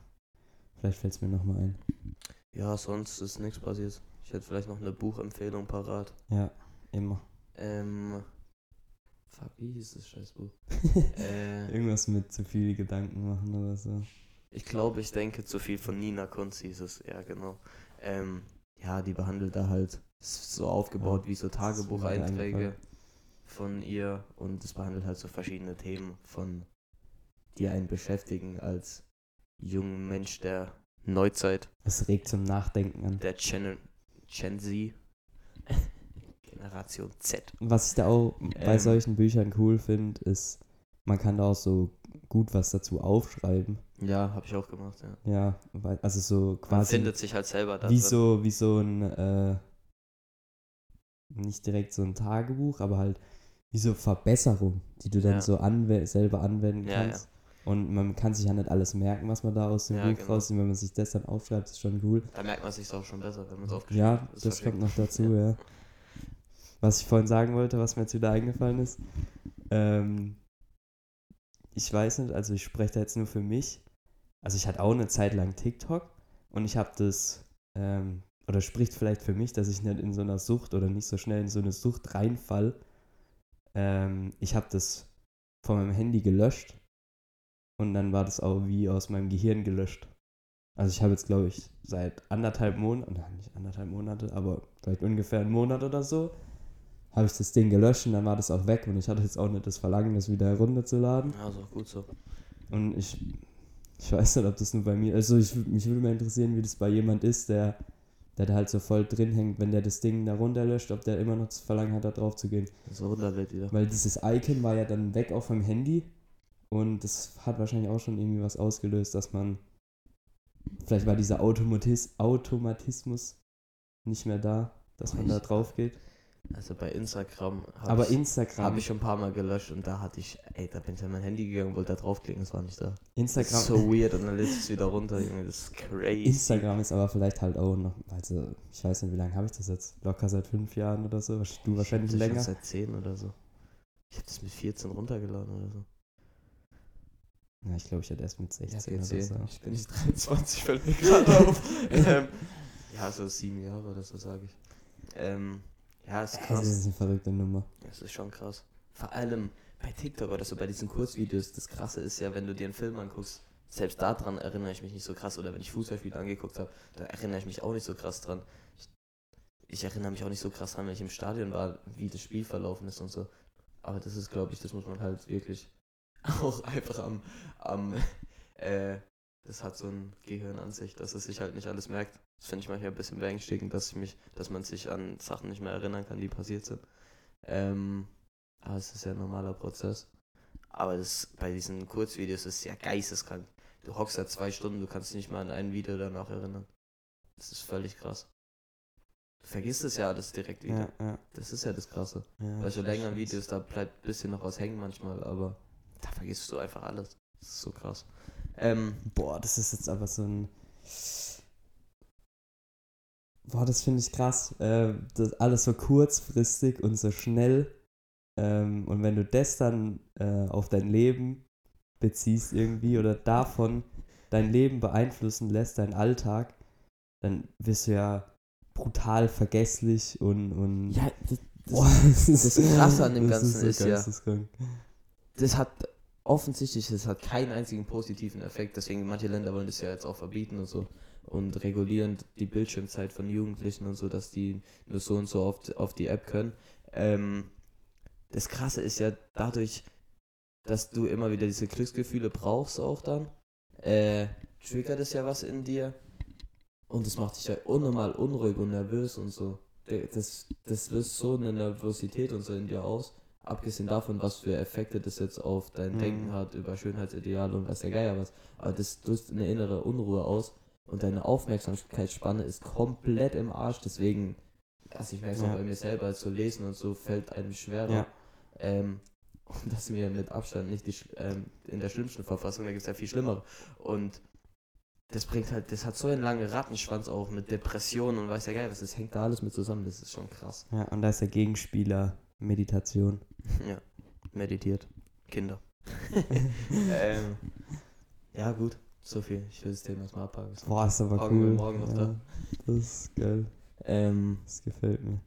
Speaker 1: vielleicht fällt es mir nochmal ein.
Speaker 2: ja, sonst ist nichts passiert. Ich hätte vielleicht noch eine Buchempfehlung parat.
Speaker 1: Ja, immer.
Speaker 2: Ähm, fuck, wie hieß das Scheißbuch? äh,
Speaker 1: Irgendwas mit zu viel Gedanken machen oder so.
Speaker 2: Ich glaube, ich denke zu viel von Nina Kunz hieß es, ja genau. Ähm, ja, die behandelt da halt so aufgebaut
Speaker 1: Ja,
Speaker 2: wie so
Speaker 1: das
Speaker 2: Tagebucheinträge von ihr und es behandelt halt so verschiedene Themen von die einen beschäftigen als jungen Mensch der Neuzeit,
Speaker 1: Es regt zum Nachdenken an.
Speaker 2: der Gen, Gen Z. Gen Generation Z.
Speaker 1: Was ich da auch bei
Speaker 2: Ähm.
Speaker 1: solchen Büchern cool finde, ist, man kann da auch so gut was dazu aufschreiben.
Speaker 2: Ja, habe ich auch gemacht, ja.
Speaker 1: Ja, weil, also so
Speaker 2: Man
Speaker 1: quasi
Speaker 2: findet sich halt selber da
Speaker 1: wie
Speaker 2: drin.
Speaker 1: so, wie so ein, äh, nicht direkt so ein Tagebuch, aber halt wie so Verbesserung, die du dann
Speaker 2: Ja.
Speaker 1: so anwe selber anwenden
Speaker 2: Ja,
Speaker 1: kannst. Und man kann sich ja nicht alles merken, was man da aus dem
Speaker 2: Ja,
Speaker 1: Buch
Speaker 2: genau.
Speaker 1: rausnimmt. Wenn man sich das dann aufschreibt, ist schon cool.
Speaker 2: Da merkt man sich auch schon besser, wenn man es aufgeschrieben
Speaker 1: Ja,
Speaker 2: hat.
Speaker 1: das,
Speaker 2: verstehe
Speaker 1: kommt noch dazu, ja. Was ich vorhin sagen wollte, was mir jetzt wieder eingefallen ist. Ähm, ich weiß nicht, also ich spreche da jetzt nur für mich. Also ich hatte auch eine Zeit lang TikTok und ich habe das, ähm, oder spricht vielleicht für mich, dass ich nicht in so einer Sucht oder nicht so schnell in so eine Sucht reinfall. Ähm, ich habe das von meinem Handy gelöscht und dann war das auch wie aus meinem Gehirn gelöscht. Also ich habe jetzt, glaube ich, seit anderthalb Monaten, nicht anderthalb Monate, aber vielleicht ungefähr einen Monat oder so, habe ich das Ding gelöscht und dann war das auch weg und ich hatte jetzt auch nicht das Verlangen, das wieder herunterzuladen.
Speaker 2: Auch gut so.
Speaker 1: Und ich, ich weiß nicht, ob das nur bei mir, also ich, mich würde mal interessieren, wie das bei jemand ist, der, der da halt so voll drin hängt, wenn der das Ding da runterlöscht, ob der immer noch das Verlangen hat, da drauf zu gehen.
Speaker 2: So runterlädt wieder.
Speaker 1: Weil dieses Icon war ja dann weg auf dem Handy und das hat wahrscheinlich auch schon irgendwie was ausgelöst, dass man, vielleicht war dieser Automatis Automatismus nicht mehr da, dass man da drauf geht.
Speaker 2: Also bei Instagram habe ich,
Speaker 1: Instagram,
Speaker 2: hab ich schon ein paar Mal gelöscht und da hatte ich, ey, da bin ich an mein Handy gegangen, wollte da draufklicken, es war nicht da.
Speaker 1: Instagram,
Speaker 2: ist so weird und dann lädt es wieder runter, Junge, das ist crazy.
Speaker 1: Instagram ist aber vielleicht halt auch noch, also ich weiß nicht, wie lange habe ich das jetzt? Locker seit fünf Jahren oder so, du wahrscheinlich
Speaker 2: schon
Speaker 1: länger.
Speaker 2: Seit 10 oder so. Ich habe das mit 14 runtergeladen oder so.
Speaker 1: Ja, ich glaube, ich hatte erst mit 16 oder
Speaker 2: 14.
Speaker 1: so.
Speaker 2: Ich bin nicht 23, fällt mir gerade auf. ähm, ja, so sieben Jahre oder so, sage ich. Ähm, ja, ist
Speaker 1: Das
Speaker 2: krass.
Speaker 1: ist eine verrückte Nummer.
Speaker 2: Das ist schon krass. Vor allem bei TikTok oder so, bei diesen Kurzvideos, das Krasse ist ja, wenn du dir einen Film anguckst, selbst daran erinnere ich mich nicht so krass. Oder wenn ich Fußballspiele angeguckt habe, da erinnere ich mich auch nicht so krass dran. Ich, ich erinnere mich auch nicht so krass dran, wenn ich im Stadion war, wie das Spiel verlaufen ist und so. Aber das ist, glaube ich, das muss man halt wirklich auch einfach am, am äh, das hat so ein Gehirn an sich, dass es sich halt nicht alles merkt. Das finde ich manchmal ein bisschen beängstigend, dass ich mich, dass man sich an Sachen nicht mehr erinnern kann, die passiert sind. Ähm, aber es ist ja ein normaler Prozess. Aber das bei diesen Kurzvideos ist ja geisteskrank. Du hockst da zwei Stunden, du kannst dich nicht mal an ein Video danach erinnern. Das ist völlig krass. Du vergisst es ja alles direkt wieder.
Speaker 1: Ja, ja.
Speaker 2: Das ist ja das Krasse.
Speaker 1: ja
Speaker 2: Bei so längeren. Videos, da bleibt ein bisschen noch was hängen manchmal, aber da vergisst du einfach alles. Das ist so krass. Ähm,
Speaker 1: Boah, das ist jetzt aber so ein. Boah, das finde ich krass. Äh, das alles so kurzfristig und so schnell. Ähm, und wenn du das dann äh, auf dein Leben beziehst irgendwie oder davon dein Leben beeinflussen lässt, dein Alltag, dann wirst du ja brutal vergesslich und. und
Speaker 2: ja, das,
Speaker 1: Boah, das,
Speaker 2: das Krasse an dem
Speaker 1: das
Speaker 2: Ganzen ist ja-
Speaker 1: geisteskrank.
Speaker 2: das hat offensichtlich, das hat keinen einzigen positiven Effekt. Deswegen manche Länder wollen das ja jetzt auch verbieten und so und regulieren die Bildschirmzeit von Jugendlichen und so, dass die nur so und so auf, auf die App können. Ähm, das Krasse ist ja dadurch, dass du immer wieder diese Glücksgefühle brauchst auch dann, äh, triggert es ja was in dir und das macht dich ja unnormal unruhig und nervös und so. Das, das löst so eine Nervosität und so in dir aus abgesehen davon, was für Effekte das jetzt auf dein
Speaker 1: Mhm.
Speaker 2: Denken hat, über Schönheitsideale und was der Geier was, aber das löst eine innere Unruhe aus und deine Aufmerksamkeitsspanne ist komplett im Arsch, deswegen, also ich merke es
Speaker 1: Ja.
Speaker 2: bei mir selber, zu lesen und so fällt einem schwerer.
Speaker 1: Ja.
Speaker 2: Ähm, und das ist mir mit Abstand nicht die, ähm, in der schlimmsten Verfassung, da gibt es ja viel schlimmere. Und das bringt halt, das hat so einen langen Rattenschwanz auch mit Depressionen und weiß ja geil, was, das hängt da alles mit zusammen, das ist schon krass.
Speaker 1: Ja, und da ist der Gegenspieler Meditation.
Speaker 2: Ja, meditiert. Kinder. ähm, ja, gut. So viel. Ich will das Thema erstmal abhaken.
Speaker 1: Boah, ist aber
Speaker 2: Morgen-
Speaker 1: cool.
Speaker 2: morgen noch
Speaker 1: ja,
Speaker 2: da.
Speaker 1: Das ist geil.
Speaker 2: Ähm,
Speaker 1: Das gefällt mir.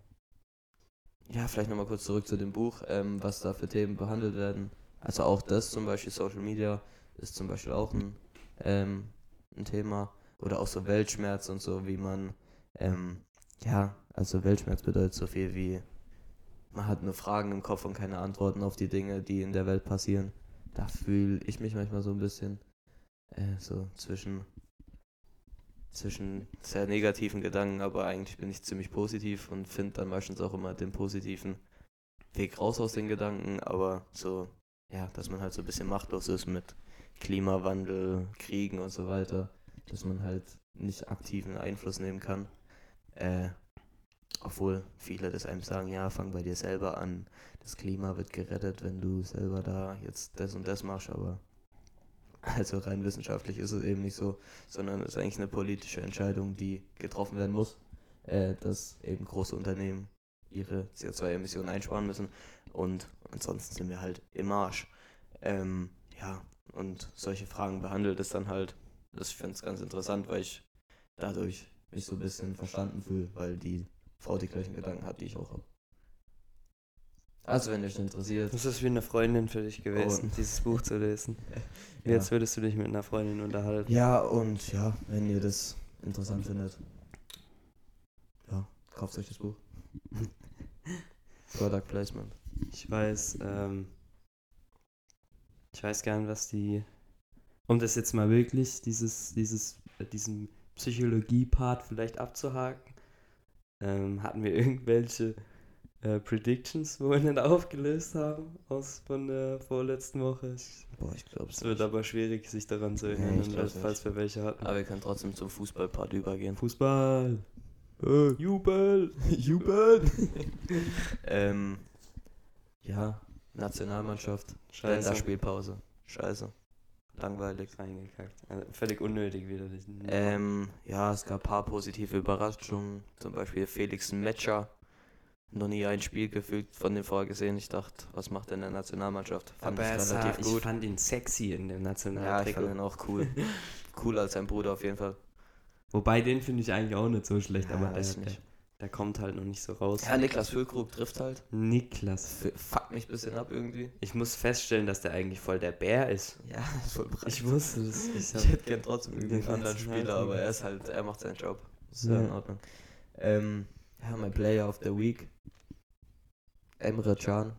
Speaker 2: ja, vielleicht nochmal kurz zurück zu dem Buch, ähm, was da für Themen behandelt werden. Also auch das zum Beispiel, Social Media ist zum Beispiel auch ein, ähm, ein Thema. Oder auch so Weltschmerz und so, wie man, ähm, ja, also Weltschmerz bedeutet so viel wie, man hat nur Fragen im Kopf und keine Antworten auf die Dinge, die in der Welt passieren. Da fühle ich mich manchmal so ein bisschen äh, so zwischen zwischen sehr negativen Gedanken, aber eigentlich bin ich ziemlich positiv und finde dann meistens auch immer den positiven Weg raus aus den Gedanken, aber so, ja, dass man halt so ein bisschen machtlos ist mit Klimawandel, Kriegen und so weiter, dass man halt nicht aktiven Einfluss nehmen kann. Äh, obwohl viele das einem sagen, ja, fang bei dir selber an, das Klima wird gerettet, wenn du selber da jetzt das und das machst, aber also rein wissenschaftlich ist es eben nicht so, sondern es ist eigentlich eine politische Entscheidung, die getroffen werden muss, äh, dass eben große Unternehmen ihre CO2-Emissionen einsparen müssen und ansonsten sind wir halt im Arsch. Ähm, ja, und solche Fragen behandelt es dann halt. Das ich finde es ganz interessant, weil ich dadurch mich so ein bisschen verstanden fühle, weil die Frau die gleichen Gedanken hat, die ich auch habe. Also, wenn dich interessiert.
Speaker 1: Das ist wie eine Freundin für dich gewesen,
Speaker 2: Oh.
Speaker 1: dieses Buch zu lesen.
Speaker 2: Ja.
Speaker 1: Jetzt würdest du dich mit einer Freundin unterhalten.
Speaker 2: Ja, und ja, wenn ihr das interessant findet, ja, kauft euch das Buch. Product Placement.
Speaker 1: Ich weiß, ähm, ich weiß gern, was die, um das jetzt mal wirklich, dieses, dieses, äh, diesen Psychologie-Part vielleicht abzuhaken, ähm, hatten wir irgendwelche äh, Predictions, wo wir nicht aufgelöst haben, aus von der vorletzten Woche. Ich,
Speaker 2: Boah, ich glaube es
Speaker 1: es wird aber schwierig, sich daran zu
Speaker 2: Nee,
Speaker 1: erinnern,
Speaker 2: glaub's
Speaker 1: falls wir welche hatten.
Speaker 2: Aber wir können trotzdem zum Fußballpart übergehen.
Speaker 1: Fußball! Jubel!
Speaker 2: Jubel! ähm, ja, Nationalmannschaft,
Speaker 1: Scheiße.
Speaker 2: Länderspielpause. Scheiße. Langweilig.
Speaker 1: Reingekackt. Also völlig unnötig wieder. diesen-
Speaker 2: Ähm, ja, es gab ein paar positive Überraschungen. Zum Beispiel Felix Metscher. Noch nie ein Spiel gefügt von dem vorher gesehen. Ich dachte, was macht er in der Nationalmannschaft? Fand
Speaker 1: Aber
Speaker 2: ich
Speaker 1: er sah,
Speaker 2: relativ
Speaker 1: ich
Speaker 2: gut.
Speaker 1: fand ihn sexy in dem
Speaker 2: Ja, ich fand ihn auch cool. Cooler als sein Bruder auf jeden Fall.
Speaker 1: Wobei, den finde ich eigentlich auch nicht so schlecht,
Speaker 2: Ja,
Speaker 1: aber
Speaker 2: weiß
Speaker 1: der,
Speaker 2: nicht.
Speaker 1: Der kommt halt noch nicht so raus.
Speaker 2: Ja, Niklas Füllkrug trifft halt.
Speaker 1: Niklas.
Speaker 2: F- Fuckt mich ein bisschen ab irgendwie.
Speaker 1: Ich muss feststellen, dass der eigentlich voll der Bär ist.
Speaker 2: Ja, voll breit.
Speaker 1: Ich wusste das. Ich
Speaker 2: Ich hätte gern trotzdem irgendwie einen anderen Spieler, aber er ist halt, er macht seinen Job. Ist ja in
Speaker 1: Ja.
Speaker 2: Ordnung. Ähm, ja, mein Player of the Week. Emre Can.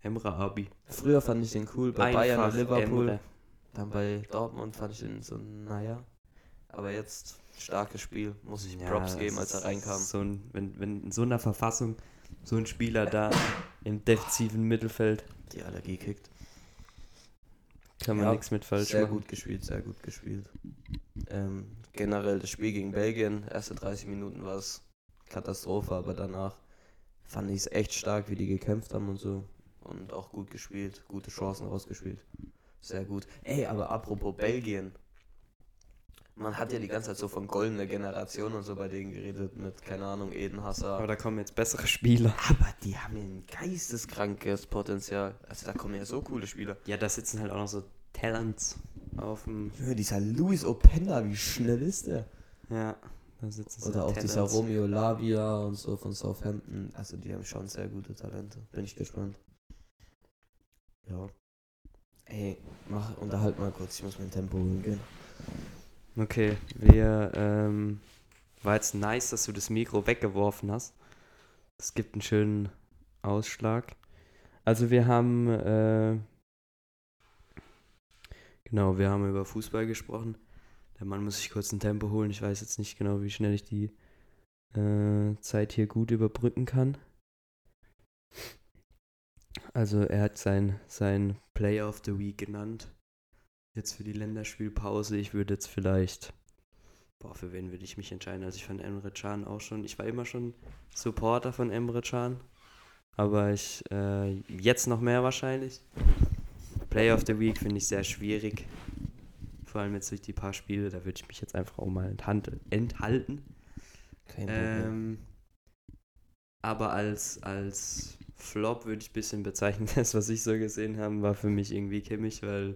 Speaker 1: Emre Abi.
Speaker 2: Früher fand ich den cool, bei Bayern und Liverpool.
Speaker 1: Emre.
Speaker 2: Dann bei Dortmund fand ich den so, naja. Aber jetzt, starkes Spiel, muss ich
Speaker 1: Ja,
Speaker 2: Props geben, als er reinkam.
Speaker 1: So ein, wenn, wenn in so einer Verfassung so ein Spieler da im defensiven Mittelfeld,
Speaker 2: Die Allergie kickt.
Speaker 1: kann man
Speaker 2: Ja,
Speaker 1: nichts mit falsch
Speaker 2: sehr
Speaker 1: machen.
Speaker 2: gut gespielt, sehr gut gespielt. Ähm, generell das Spiel gegen Belgien, erste 30 Minuten war es Katastrophe, aber danach fand ich es echt stark, wie die gekämpft haben und so. Und auch gut gespielt, gute Chancen rausgespielt. Sehr gut. Ey, aber apropos Belgien. Man hat ja die ganze Zeit so von goldene Generation und so bei denen geredet mit, keine Ahnung, Eden Hazard.
Speaker 1: Aber da kommen jetzt bessere Spieler.
Speaker 2: Aber die haben ja ein geisteskrankes Potenzial. Also da kommen ja so coole Spieler.
Speaker 1: Ja, da sitzen halt auch noch so Talents auf dem.
Speaker 2: Ja, dieser Luis Openda, wie schnell ist der?
Speaker 1: Ja, da sitzen so
Speaker 2: Oder auch
Speaker 1: Talents.
Speaker 2: dieser Romeo Lavia und so von Southampton. Also die haben schon sehr gute Talente. Bin ich gespannt. Ja. Ey, mach, unterhalt mal kurz. Ich muss mein Tempo holen gehen.
Speaker 1: Okay, wir, ähm, war jetzt nice, dass du das Mikro weggeworfen hast. Es gibt einen schönen Ausschlag. Also wir haben, äh, genau, wir haben über Fußball gesprochen. Der Mann muss sich kurz ein Tempo holen. Ich weiß jetzt nicht genau, wie schnell ich die äh, Zeit hier gut überbrücken kann. Also er hat sein, sein Player of the Week genannt. Jetzt für die Länderspielpause. Ich würde jetzt vielleicht. Boah, für wen würde ich mich entscheiden? Also ich fand Emre Can auch schon. Ich war immer schon Supporter von Emre Can. Aber ich äh, jetzt noch mehr wahrscheinlich. Player of the Week finde ich sehr schwierig. Vor allem jetzt durch die paar Spiele, da würde ich mich jetzt einfach auch mal enthalten.
Speaker 2: Kein
Speaker 1: Ähm, aber als, als Flop würde ich ein bisschen bezeichnen, das, was ich so gesehen habe, war für mich irgendwie Kimmich, weil,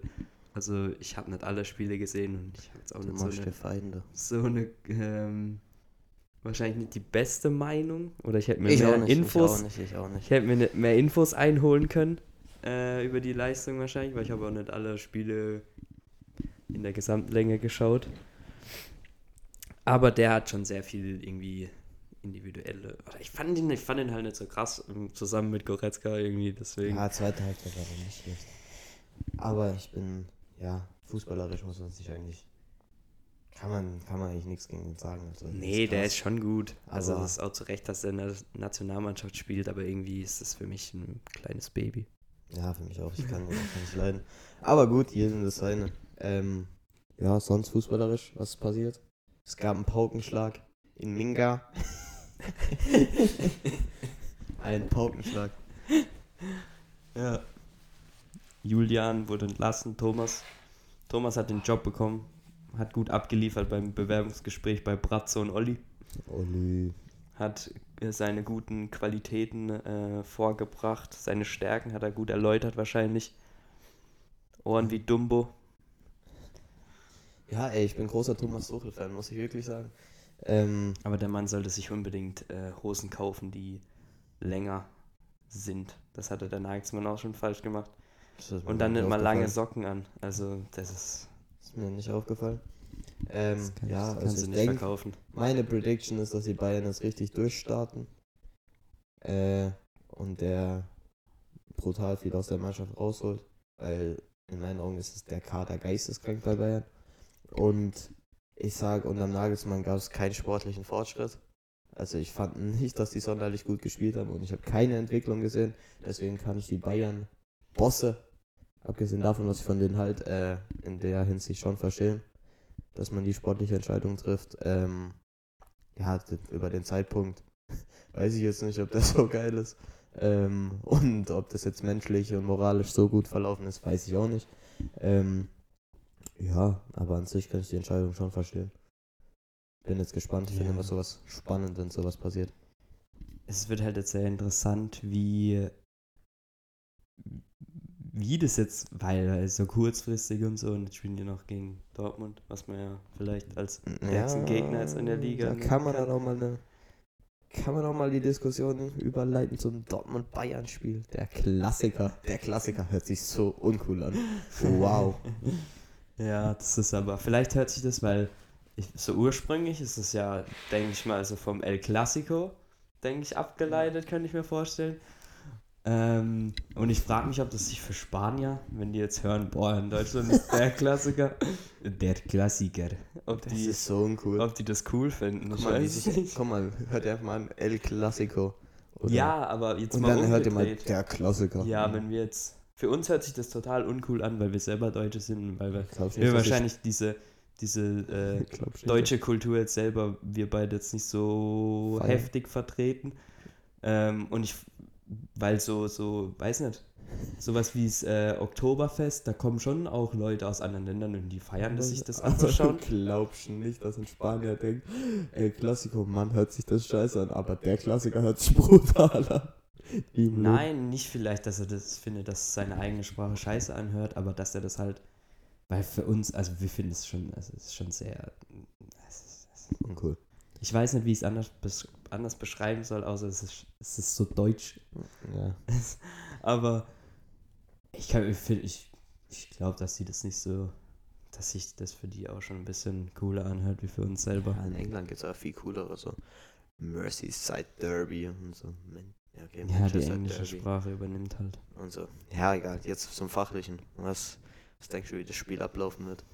Speaker 1: also ich habe nicht alle Spiele gesehen und ich habe jetzt auch
Speaker 2: Du
Speaker 1: nicht so
Speaker 2: machst
Speaker 1: eine,
Speaker 2: Feinde.
Speaker 1: so eine ähm, wahrscheinlich nicht die beste Meinung oder ich hätte mir
Speaker 2: Ich
Speaker 1: mehr
Speaker 2: auch nicht,
Speaker 1: Infos,
Speaker 2: ich auch nicht, ich auch nicht.
Speaker 1: ich hätte mir nicht mehr Infos einholen können äh, über die Leistung wahrscheinlich, weil ich habe auch nicht alle Spiele in der Gesamtlänge geschaut. Aber der hat schon sehr viel irgendwie individuelle. Oder ich fand ihn, ich fand ihn halt nicht so krass ähm, zusammen mit Goretzka irgendwie, deswegen.
Speaker 2: Ja, zweite Halbzeit war nicht schlecht. Aber ich bin, ja, fußballerisch muss man sich eigentlich kann man, kann man eigentlich nichts gegen ihn sagen. Also,
Speaker 1: Nee, der ist schon gut. Also es ist auch zu Recht, dass er in der Nationalmannschaft spielt, aber irgendwie ist das für mich ein kleines Baby.
Speaker 2: Ja, für mich auch. Ich kann ihn auch nicht leiden. Aber gut, jedem das seine. Ähm, ja, sonst fußballerisch, was ist passiert? Es gab einen Paukenschlag in Minga. Ein Paukenschlag.
Speaker 1: Ja. Julian wurde entlassen, Thomas. Thomas hat den Job bekommen, hat gut abgeliefert beim Bewerbungsgespräch bei Bratzo und Olli.
Speaker 2: Olli.
Speaker 1: Hat äh, seine guten Qualitäten äh, vorgebracht, seine Stärken hat er gut erläutert wahrscheinlich. Ohren wie Dumbo.
Speaker 2: Ja, ey, ich bin großer Thomas Tuchel-Fan, muss ich wirklich sagen. Ähm,
Speaker 1: Aber der Mann sollte sich unbedingt äh, Hosen kaufen, die länger sind. Das hatte der Nagelsmann auch schon falsch gemacht.
Speaker 2: Das
Speaker 1: Und dann nimmt man lange. Socken an. Also das ist,
Speaker 2: Ist mir nicht aufgefallen. Ähm,
Speaker 1: das kann,
Speaker 2: ja,
Speaker 1: das
Speaker 2: also
Speaker 1: du nicht verkaufen.
Speaker 2: meine Prediction ist, dass die Bayern jetzt richtig durchstarten. Äh, und der brutal viel aus der Mannschaft rausholt. Weil in meinen Augen ist es der Kader geisteskrank bei Bayern. Und ich sage, unter Nagelsmann gab es keinen sportlichen Fortschritt. Also ich fand nicht, dass die sonderlich gut gespielt haben und ich habe keine Entwicklung gesehen. Deswegen kann ich die Bayern Bosse, abgesehen davon, was ich von denen halt äh, in der Hinsicht schon verstehen, dass man die sportliche Entscheidung trifft. Ähm, ja, über den Zeitpunkt weiß ich jetzt nicht, ob das so geil ist. Ähm, und ob das jetzt menschlich und moralisch so gut verlaufen ist, weiß ich auch nicht. Ähm, ja, aber an sich kann ich die Entscheidung schon verstehen. Bin jetzt gespannt. Ich finde
Speaker 1: Ja.
Speaker 2: immer sowas spannend, wenn sowas passiert.
Speaker 1: Es wird halt jetzt sehr interessant, wie wie das jetzt, weil so kurzfristig und so und jetzt spielen die noch gegen Dortmund, was man ja vielleicht als stärksten Gegner jetzt in der Liga
Speaker 2: Da kann man
Speaker 1: kann.
Speaker 2: dann auch mal eine, kann man auch mal die Diskussion überleiten zum Dortmund-Bayern-Spiel. Der Klassiker. Der Klassiker hört sich so uncool an. Wow.
Speaker 1: Ja, das ist aber, vielleicht hört sich das, weil ich, so ursprünglich ist es ja, denke ich mal, also vom El Clasico, denke ich, abgeleitet, könnte ich mir vorstellen. Ähm, und ich frage mich, ob das sich für Spanier, wenn die jetzt hören, boah, in Deutschland ist der Klassiker, der Klassiker, ob
Speaker 2: Das
Speaker 1: die,
Speaker 2: ist so uncool.
Speaker 1: ob die das cool finden.
Speaker 2: Guck
Speaker 1: Ich
Speaker 2: mal, sich,
Speaker 1: nicht.
Speaker 2: guck mal, hört ihr einfach mal an El Clasico. Oder-
Speaker 1: Ja, aber jetzt
Speaker 2: Und
Speaker 1: mal
Speaker 2: dann hört ihr mal der Klassiker.
Speaker 1: Ja, wenn wir jetzt, für uns hört sich das total uncool an, weil wir selber Deutsche sind und weil wir, wir
Speaker 2: nicht, dass
Speaker 1: wahrscheinlich diese, diese äh,
Speaker 2: ich, du nicht,
Speaker 1: deutsche Kultur jetzt selber, wir beide jetzt nicht so
Speaker 2: Feiern.
Speaker 1: heftig vertreten. Ähm, und ich, weil so, so, weiß nicht, sowas wie das äh, Oktoberfest, da kommen schon auch Leute aus anderen Ländern und die feiern das, sich das anzuschauen.
Speaker 2: Du glaubst nicht, dass ein Spanier denkt, El Clasico, Mann, hört sich das scheiße an, aber der Klassiker hört sich brutal an.
Speaker 1: Nein, nicht vielleicht, dass er das findet, dass seine eigene Sprache scheiße anhört, aber dass er das halt, weil für uns, also wir finden es schon, es ist schon sehr, es ist, es ist,
Speaker 2: Uncool.
Speaker 1: Ich weiß nicht, wie ich es anders, besch- anders beschreiben soll, außer es ist, es ist so deutsch
Speaker 2: Ja.
Speaker 1: Aber ich kann, ich, ich, glaube, dass sie das nicht so, dass sich das für die auch schon ein bisschen cooler anhört wie für uns selber.
Speaker 2: In England gibt es auch viel coolere, so Merseyside Derby und so. Ja, okay,
Speaker 1: Ja, die englische
Speaker 2: Derby
Speaker 1: Sprache übernimmt halt.
Speaker 2: Und so. Ja, egal, jetzt zum Fachlichen. Was, was denkst du, wie das Spiel ablaufen wird?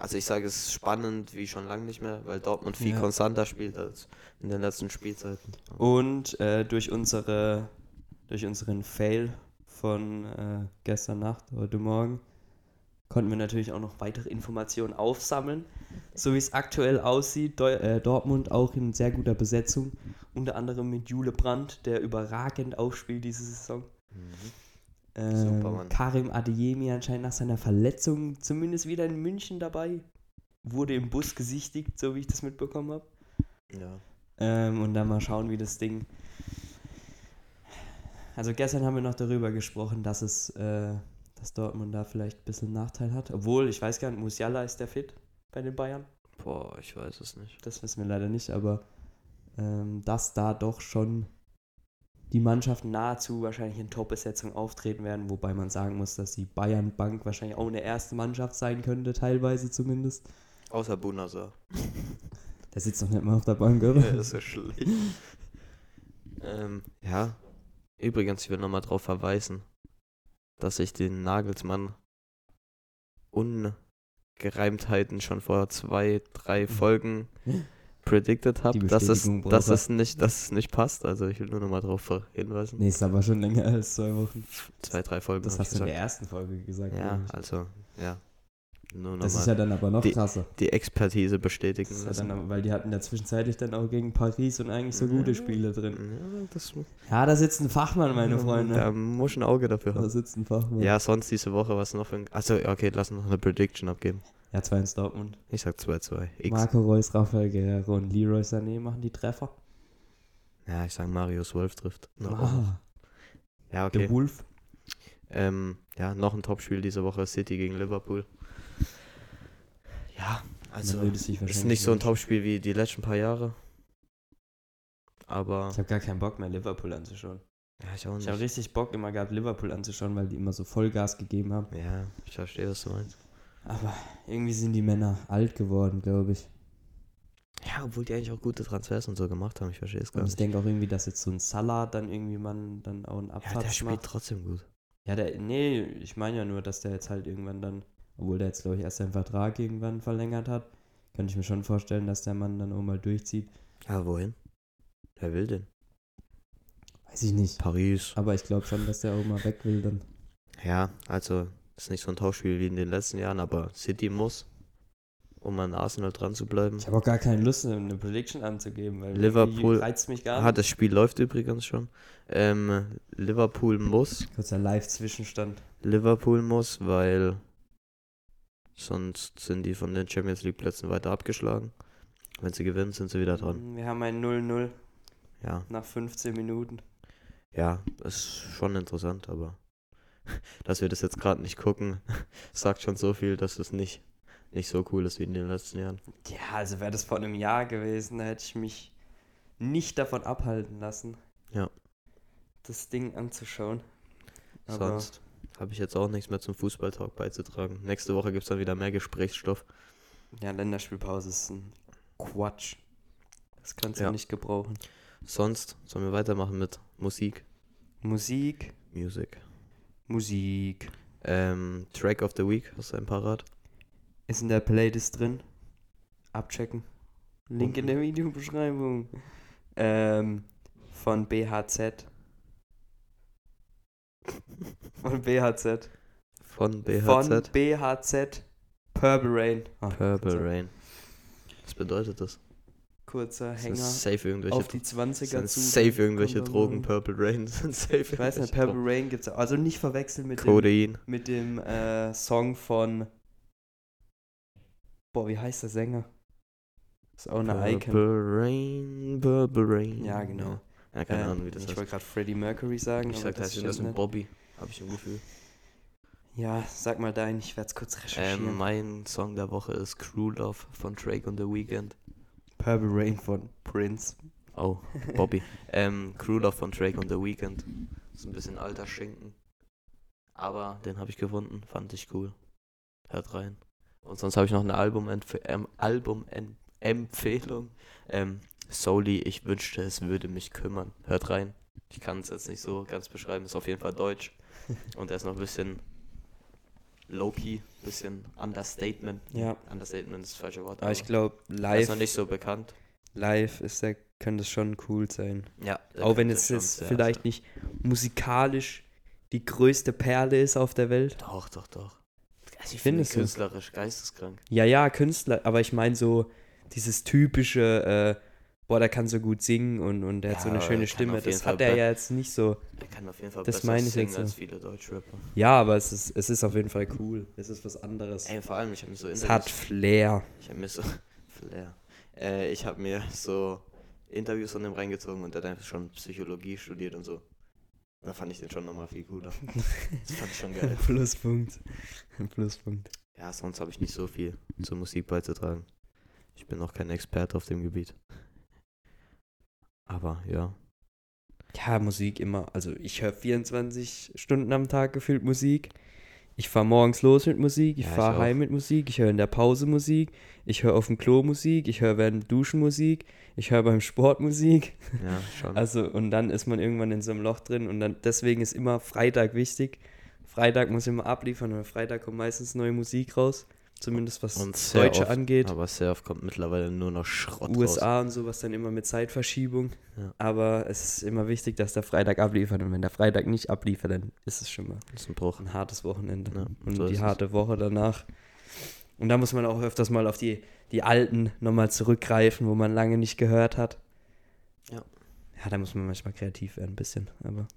Speaker 2: Also ich sage, es ist spannend wie schon lange nicht mehr, weil Dortmund viel
Speaker 1: Ja.
Speaker 2: konstanter spielt als in den letzten Spielzeiten.
Speaker 1: Und äh, durch unsere, durch unseren Fail von äh, gestern Nacht, heute Morgen, konnten wir natürlich auch noch weitere Informationen aufsammeln. So wie es aktuell aussieht, Deu äh, Dortmund auch in sehr guter Besetzung, unter anderem mit Jule Brandt, der überragend aufspielt diese Saison. Ähm,
Speaker 2: Super.
Speaker 1: Karim Adeyemi anscheinend nach seiner Verletzung zumindest wieder in München dabei. Wurde im Bus gesichtigt, so wie ich das mitbekommen habe.
Speaker 2: Ja.
Speaker 1: Ähm, und dann mal schauen, wie das Ding. Also gestern haben wir noch darüber gesprochen, dass es, äh, dass Dortmund da vielleicht ein bisschen Nachteil hat. Obwohl, ich weiß gar nicht, Musiala ist der fit bei den Bayern.
Speaker 2: Boah, ich weiß es nicht.
Speaker 1: Das wissen wir leider nicht, aber ähm, dass da doch schon die Mannschaften nahezu wahrscheinlich in Top-Besetzung auftreten werden, wobei man sagen muss, dass die Bayern Bank wahrscheinlich auch eine erste Mannschaft sein könnte, teilweise zumindest.
Speaker 2: Außer Bunasa.
Speaker 1: Der sitzt doch nicht mal auf der Bank, oder?
Speaker 2: Ja, ist ja schlecht. ähm, ja. Übrigens, ich will nochmal darauf verweisen, dass ich den Nagelsmann Ungereimtheiten schon vor zwei, drei Folgen predicted habe, dass es, dass es nicht, dass es nicht passt. Also ich will nur noch mal darauf hinweisen.
Speaker 1: Nee, ist aber schon länger als zwei Wochen.
Speaker 2: Zwei, drei Folgen.
Speaker 1: Das hast du in der ersten Folge gesagt.
Speaker 2: Ja, also, ja. Nur
Speaker 1: Das ist
Speaker 2: nochmal
Speaker 1: ja dann aber noch
Speaker 2: die-
Speaker 1: krasser.
Speaker 2: die Expertise bestätigen
Speaker 1: Das ja dann, weil die hatten ja zwischenzeitlich dann auch gegen Paris und eigentlich so gute Spiele drin.
Speaker 2: Ja, das,
Speaker 1: Ja, da sitzt ein Fachmann, meine Freunde.
Speaker 2: Da muss ein Auge dafür
Speaker 1: Da
Speaker 2: haben.
Speaker 1: sitzt ein Fachmann.
Speaker 2: Ja, sonst diese Woche, was noch für ein. Achso, okay, lass noch eine Prediction abgeben.
Speaker 1: Ja, zwei ins Dortmund.
Speaker 2: Ich sag 2-2. X.
Speaker 1: Marco Reus, Rafael Guerrero und Leroy Sané machen die Treffer.
Speaker 2: Ja, ich sag Marius Wolf trifft. Noch.
Speaker 1: Ah,
Speaker 2: Ja,
Speaker 1: Der
Speaker 2: okay.
Speaker 1: Wolf.
Speaker 2: Ähm, ja, noch ein Topspiel diese Woche: City gegen Liverpool. Ja, also. Ist
Speaker 1: wahrscheinlich
Speaker 2: nicht so ein. Topspiel wie die letzten paar Jahre. Aber.
Speaker 1: Ich habe gar keinen Bock mehr, Liverpool anzuschauen.
Speaker 2: Ja, ich auch
Speaker 1: Ich habe
Speaker 2: nicht.
Speaker 1: richtig Bock immer gehabt, Liverpool anzuschauen, weil die immer so Vollgas gegeben haben.
Speaker 2: Ja, ich verstehe, was du meinst.
Speaker 1: Aber irgendwie sind die Männer alt geworden, glaube ich.
Speaker 2: Ja, obwohl die eigentlich auch gute Transfers und so gemacht haben, ich verstehe es gar
Speaker 1: Und ich
Speaker 2: nicht.
Speaker 1: denke auch irgendwie, dass jetzt so ein Salah dann irgendwie man dann auch einen
Speaker 2: Ja,
Speaker 1: Abfahrt
Speaker 2: der spielt
Speaker 1: macht.
Speaker 2: trotzdem gut.
Speaker 1: Ja, der, nee, ich meine ja nur, dass der jetzt halt irgendwann dann, obwohl der jetzt, glaube ich, erst seinen Vertrag irgendwann verlängert hat, könnte ich mir schon vorstellen, dass der Mann dann auch mal durchzieht.
Speaker 2: Ja, wohin? Wer will denn?
Speaker 1: Weiß ich nicht.
Speaker 2: Paris.
Speaker 1: Aber ich glaube schon, dass der auch mal weg will dann.
Speaker 2: Ja, also ist nicht so ein Tauschspiel wie in den letzten Jahren, aber City muss, um an Arsenal dran zu bleiben.
Speaker 1: Ich habe auch gar keine Lust, eine Prediction anzugeben, weil
Speaker 2: Liverpool
Speaker 1: reizt mich gar
Speaker 2: Ah,
Speaker 1: nicht.
Speaker 2: das Spiel läuft übrigens schon. Ähm, Liverpool muss,
Speaker 1: Kurzer Live-Zwischenstand.
Speaker 2: Liverpool muss, weil sonst sind die von den Champions League Plätzen weiter abgeschlagen. Wenn sie gewinnen, sind sie wieder dran.
Speaker 1: Wir haben ein 0-0
Speaker 2: Ja,
Speaker 1: nach 15 Minuten.
Speaker 2: ja, ist schon interessant, aber dass wir das jetzt gerade nicht gucken, sagt schon so viel, dass es nicht, nicht so cool ist wie in den letzten Jahren.
Speaker 1: Ja, also wäre das vor einem Jahr gewesen, da hätte ich mich nicht davon abhalten lassen,
Speaker 2: Ja.
Speaker 1: das Ding anzuschauen. Aber
Speaker 2: Sonst habe ich jetzt auch nichts mehr zum Fußballtalk beizutragen. Nächste Woche gibt es dann wieder mehr Gesprächsstoff.
Speaker 1: ja, Länderspielpause ist ein Quatsch. Das kannst du
Speaker 2: Ja.
Speaker 1: nicht gebrauchen.
Speaker 2: Sonst sollen wir weitermachen mit Musik.
Speaker 1: Musik,
Speaker 2: Music.
Speaker 1: Musik.
Speaker 2: Ähm, Track of the Week, hast du ein Parat?
Speaker 1: Ist in der Playlist drin. Abchecken. Link in der Videobeschreibung. Ähm, von BHZ. Von BHZ.
Speaker 2: Von BHZ.
Speaker 1: Von BHZ. Purple Rain. Ah,
Speaker 2: Purple Rain. Was bedeutet das?
Speaker 1: Kurzer Hänger
Speaker 2: safe irgendwelche,
Speaker 1: auf die 20er
Speaker 2: sind
Speaker 1: zu.
Speaker 2: safe irgendwelche Drogen. Purple Rain sind safe
Speaker 1: Ich weiß nicht, Purple Rain gibt's auch. Also nicht verwechseln mit dem,
Speaker 2: Codein.
Speaker 1: mit dem äh, Song von. Boah, wie heißt der Sänger? Ist auch eine Icon.
Speaker 2: Purple Rain, Purple Rain.
Speaker 1: Ja, genau.
Speaker 2: Ja, keine
Speaker 1: Äh,
Speaker 2: Ahnung, wie das
Speaker 1: ich
Speaker 2: heißt.
Speaker 1: wollte gerade Freddie Mercury sagen.
Speaker 2: Ich
Speaker 1: aber
Speaker 2: sag, das ist das mit Bobby. Habe ich im Gefühl.
Speaker 1: Ja, sag mal deinen, ich werde es kurz recherchieren.
Speaker 2: Ähm, mein Song der Woche ist Crew Love von Drake und The Weeknd.
Speaker 1: Purple Rain von Prince.
Speaker 2: Oh, Bobby. ähm, Love von Drake und The Weeknd. Ist ein bisschen alter Schinken. Aber den habe ich gefunden, fand ich cool. Hört rein. Und sonst habe ich noch eine Album-Empfehlung. Ähm, Album Empfehlung. Ähm, Soli, ich wünschte, es würde mich kümmern. Hört rein. Ich kann es jetzt nicht so ganz beschreiben, ist auf jeden Fall deutsch. Und er ist noch ein bisschen low-key, bisschen Understatement.
Speaker 1: Ja.
Speaker 2: Understatement ist das falsche Wort.
Speaker 1: Aber ich glaube,
Speaker 2: er ist
Speaker 1: live,
Speaker 2: noch nicht so bekannt.
Speaker 1: live ist der, könnte es schon cool sein.
Speaker 2: Ja,
Speaker 1: Auch wenn es jetzt
Speaker 2: sehr-
Speaker 1: vielleicht nicht musikalisch die größte Perle ist auf der Welt.
Speaker 2: Doch, doch, doch. Also ich finde
Speaker 1: du?
Speaker 2: künstlerisch geisteskrank.
Speaker 1: Ja, ja, Künstler, aber ich meine so dieses typische, äh, boah, der kann so gut singen und, und der hat so
Speaker 2: Ja,
Speaker 1: eine schöne Stimme. Das
Speaker 2: Fall
Speaker 1: hat er ja jetzt nicht so.
Speaker 2: Er kann auf jeden Fall
Speaker 1: Das
Speaker 2: besser
Speaker 1: ich
Speaker 2: singen
Speaker 1: jetzt so.
Speaker 2: als viele Deutschrapper.
Speaker 1: Ja, aber es ist, es ist auf jeden Fall cool. Es ist was anderes.
Speaker 2: Ey, vor allem, ich habe mir so
Speaker 1: es hat Flair.
Speaker 2: Ich habe mir so Flair. Äh, ich habe mir so Interviews von dem reingezogen und der hat einfach schon Psychologie studiert und so. Da fand ich den schon nochmal viel cooler. Das fand ich schon geil.
Speaker 1: Pluspunkt. Ein Pluspunkt.
Speaker 2: Ja, sonst habe ich nicht so viel zur Musik beizutragen. Ich bin noch kein Experte auf dem Gebiet. Aber ja.
Speaker 1: Ja, Musik immer. Also ich höre 24 Stunden am Tag gefühlt Musik. Ich fahre morgens los mit Musik, ich
Speaker 2: Ja, ich
Speaker 1: fahre heim mit Musik, ich höre in der Pause Musik, ich höre auf dem Klo Musik, ich höre während dem Duschen Musik, ich höre beim Sport Musik.
Speaker 2: Ja, schon.
Speaker 1: Also und dann ist man irgendwann in so einem Loch drin und dann deswegen ist immer Freitag wichtig. Freitag muss immer abliefern, weil Freitag kommt meistens neue Musik raus. Zumindest was
Speaker 2: Und
Speaker 1: Deutsche
Speaker 2: oft,
Speaker 1: angeht.
Speaker 2: Aber sehr oft kommt mittlerweile nur noch Schrott raus.
Speaker 1: USA und sowas dann immer mit Zeitverschiebung.
Speaker 2: Ja.
Speaker 1: Aber es ist immer wichtig, dass der Freitag abliefert. Und wenn der Freitag nicht abliefert, dann ist es schon mal
Speaker 2: Das ist ein Bruch.
Speaker 1: ein hartes Wochenende.
Speaker 2: Ja,
Speaker 1: und
Speaker 2: so
Speaker 1: die
Speaker 2: es.
Speaker 1: harte Woche danach. Und da muss man auch öfters mal auf die, die alten nochmal zurückgreifen, wo man lange nicht gehört hat.
Speaker 2: Ja.
Speaker 1: Ja, da muss man manchmal kreativ werden, ein bisschen. Aber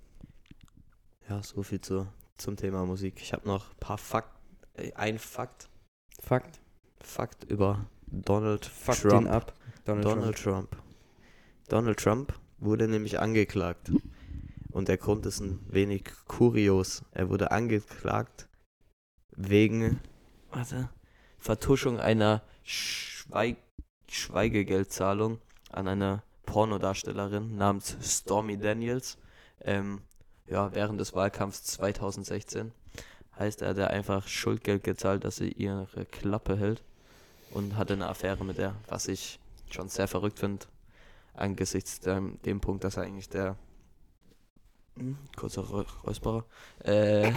Speaker 2: Ja, so viel zu, zum Thema Musik. Ich habe noch ein paar Fakt, äh, ein Fakt,
Speaker 1: Fakt.
Speaker 2: Fakt über Donald
Speaker 1: Fuck
Speaker 2: Trump.
Speaker 1: ab. Donald,
Speaker 2: Donald
Speaker 1: Trump.
Speaker 2: Trump. Donald Trump wurde nämlich angeklagt. Und der Grund ist ein wenig kurios. Er wurde angeklagt wegen warte, Vertuschung einer Schweig Schweigegeldzahlung an eine Pornodarstellerin namens Stormy Daniels. Ähm, ja, während des Wahlkampfs 2016 heißt er, der einfach Schuldgeld gezahlt, dass sie ihre Klappe hält und hatte eine Affäre mit der, was ich schon sehr verrückt finde, angesichts dem, dem Punkt, dass er eigentlich der hm, kurzer Räu- Räusperer, äh,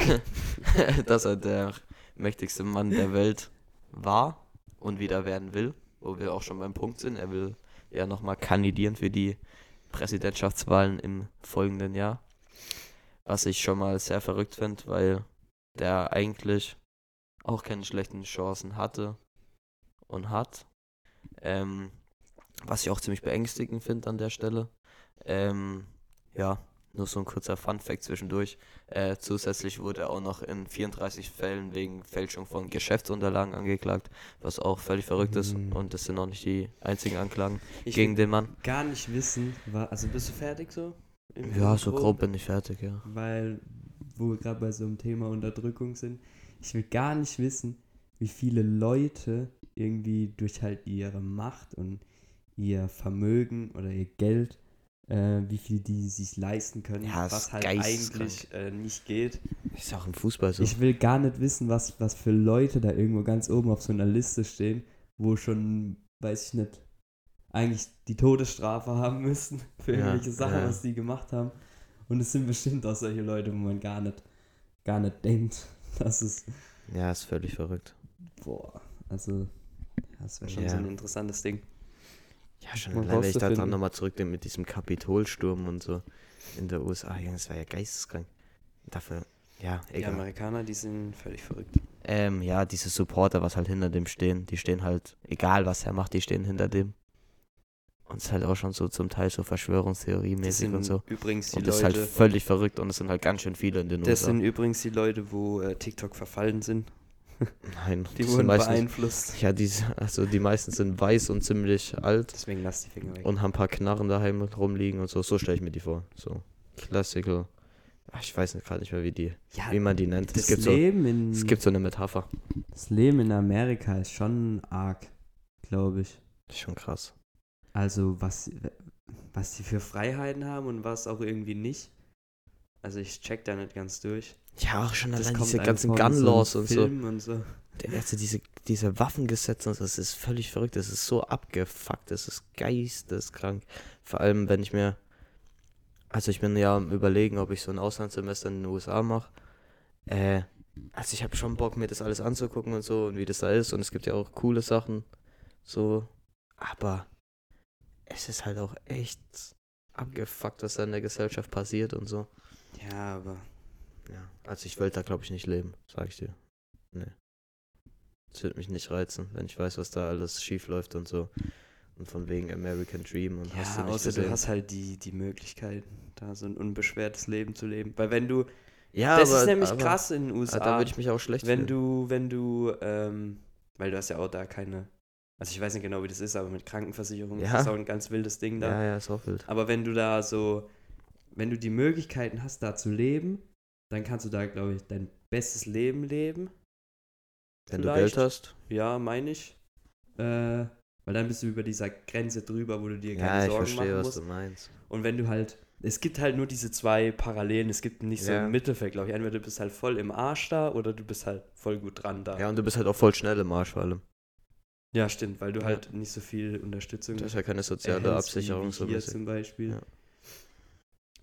Speaker 2: dass er der mächtigste Mann der Welt war und wieder werden will, wo wir auch schon beim Punkt sind. Er will ja nochmal kandidieren für die Präsidentschaftswahlen im folgenden Jahr. Was ich schon mal sehr verrückt finde, weil der eigentlich auch keine schlechten Chancen hatte und hat. Ähm, was ich auch ziemlich beängstigend finde an der Stelle. Ähm, ja, nur so ein kurzer Fun-Fact zwischendurch. Äh, zusätzlich wurde er auch noch in 34 Fällen wegen Fälschung von Geschäftsunterlagen angeklagt, was auch völlig verrückt ist.
Speaker 1: Mhm.
Speaker 2: Und das sind auch nicht die einzigen Anklagen
Speaker 1: Ich
Speaker 2: gegen den Mann.
Speaker 1: gar nicht wissen, wa- also bist du fertig so?
Speaker 2: Ja, so grob bin ich fertig, ja.
Speaker 1: Weil, wo wir gerade bei so einem Thema Unterdrückung sind, ich will gar nicht wissen, wie viele Leute irgendwie durch halt ihre Macht und ihr Vermögen oder ihr Geld, äh, wie viel die sich leisten können,
Speaker 2: Ja,
Speaker 1: was halt eigentlich äh, nicht geht.
Speaker 2: Ist auch im Fußball so.
Speaker 1: Ich will gar nicht wissen, was, was für Leute da irgendwo ganz oben auf so einer Liste stehen, wo schon, weiß ich nicht, eigentlich die Todesstrafe haben müssen für
Speaker 2: Ja,
Speaker 1: irgendwelche Sachen,
Speaker 2: ja.
Speaker 1: was die gemacht haben. Und es sind bestimmt auch solche Leute, wo man gar nicht, gar nicht denkt, dass es,
Speaker 2: ja, ist völlig verrückt.
Speaker 1: boah, also, das wäre schon
Speaker 2: Ja.
Speaker 1: so ein interessantes Ding.
Speaker 2: Ja, schon allein, wenn ich da dran
Speaker 1: rauszufinden.
Speaker 2: nochmal zurückdenke mit diesem Kapitolsturm und so in der USA. Ja, das war ja geisteskrank. Dafür, ja,
Speaker 1: Die
Speaker 2: egal.
Speaker 1: Amerikaner, die sind völlig verrückt.
Speaker 2: Ähm, ja, diese Supporter, was halt hinter dem stehen, die stehen halt, egal was er macht, die stehen hinter dem. Und es ist halt auch schon so zum Teil so Verschwörungstheorie-mäßig und so.
Speaker 1: übrigens die
Speaker 2: Und das ist halt völlig verrückt und es sind halt ganz schön viele in den
Speaker 1: das
Speaker 2: USA.
Speaker 1: sind übrigens die Leute, wo äh, TikTok verfallen sind.
Speaker 2: Nein,
Speaker 1: Die wurden
Speaker 2: sind meistens,
Speaker 1: beeinflusst.
Speaker 2: ja, die, also die meisten sind weiß und ziemlich alt
Speaker 1: Deswegen lass die Finger weg.
Speaker 2: und haben ein paar Knarren daheim rumliegen und so. So stelle ich mir die vor. So, classical. Ach, ich weiß gerade nicht mehr, wie die,
Speaker 1: ja,
Speaker 2: wie man die nennt.
Speaker 1: das
Speaker 2: Es gibt, so,
Speaker 1: Leben in
Speaker 2: es gibt so eine Metapher.
Speaker 1: Das Leben in Amerika ist schon arg, glaube ich.
Speaker 2: Schon krass.
Speaker 1: Also was, was die für Freiheiten haben und was auch irgendwie nicht. Also ich check da nicht ganz durch.
Speaker 2: Ja, auch schon
Speaker 1: Das
Speaker 2: allein diese ganzen Gun
Speaker 1: so
Speaker 2: Laws und so.
Speaker 1: Und so.
Speaker 2: Der erste, diese, diese Waffengesetze, und so, das ist völlig verrückt. Das ist so abgefuckt. Das ist geisteskrank. Vor allem, wenn ich mir. Also, ich bin ja am Überlegen, ob ich so ein Auslandssemester in den USA mache. Äh, also, ich habe schon Bock, mir das alles anzugucken und so und wie das da ist. Und es gibt ja auch coole Sachen. So. Aber es ist halt auch echt abgefuckt, was da in der Gesellschaft passiert und so.
Speaker 1: Ja, aber
Speaker 2: Ja, also ich will da glaube ich nicht leben, sag ich dir. Nee. Das wird mich nicht reizen, wenn ich weiß, was da alles schief läuft und so. Und von wegen American Dream und hast du
Speaker 1: ja,
Speaker 2: nicht
Speaker 1: außer du
Speaker 2: gesehen.
Speaker 1: hast halt die, die Möglichkeit, da so ein unbeschwertes Leben zu leben. Weil wenn du,
Speaker 2: ja,
Speaker 1: das
Speaker 2: aber,
Speaker 1: ist nämlich
Speaker 2: aber,
Speaker 1: krass in den USA.
Speaker 2: Ah, da würde ich mich auch schlecht
Speaker 1: wenn
Speaker 2: fühlen.
Speaker 1: du, wenn du, ähm, weil du hast ja auch da keine, also ich weiß nicht genau, wie das ist, aber mit Krankenversicherung
Speaker 2: Ja.
Speaker 1: ist das auch ein ganz wildes Ding da.
Speaker 2: Ja, ja, ist auch wild.
Speaker 1: Aber wenn du da so, wenn du die Möglichkeiten hast, da zu leben, dann kannst du da, glaube ich, dein bestes Leben leben.
Speaker 2: Wenn du
Speaker 1: vielleicht.
Speaker 2: Geld hast.
Speaker 1: Ja, meine ich. Äh, weil dann bist du über dieser Grenze drüber, wo du dir keine
Speaker 2: Ja, ich
Speaker 1: Sorgen
Speaker 2: verstehe,
Speaker 1: machen
Speaker 2: was
Speaker 1: musst.
Speaker 2: du meinst.
Speaker 1: Und wenn du halt, es gibt halt nur diese zwei Parallelen, es gibt nicht so
Speaker 2: Ja.
Speaker 1: ein Mittelfeld, glaube ich. Entweder du bist halt voll im Arsch da oder du bist halt voll gut dran da.
Speaker 2: Ja, und du bist halt auch voll schnell im Arsch vor allem.
Speaker 1: Ja, stimmt, weil du
Speaker 2: Ja.
Speaker 1: halt nicht so viel Unterstützung
Speaker 2: Du hast ja keine soziale Absicherung so
Speaker 1: hier zum Beispiel.
Speaker 2: Ja.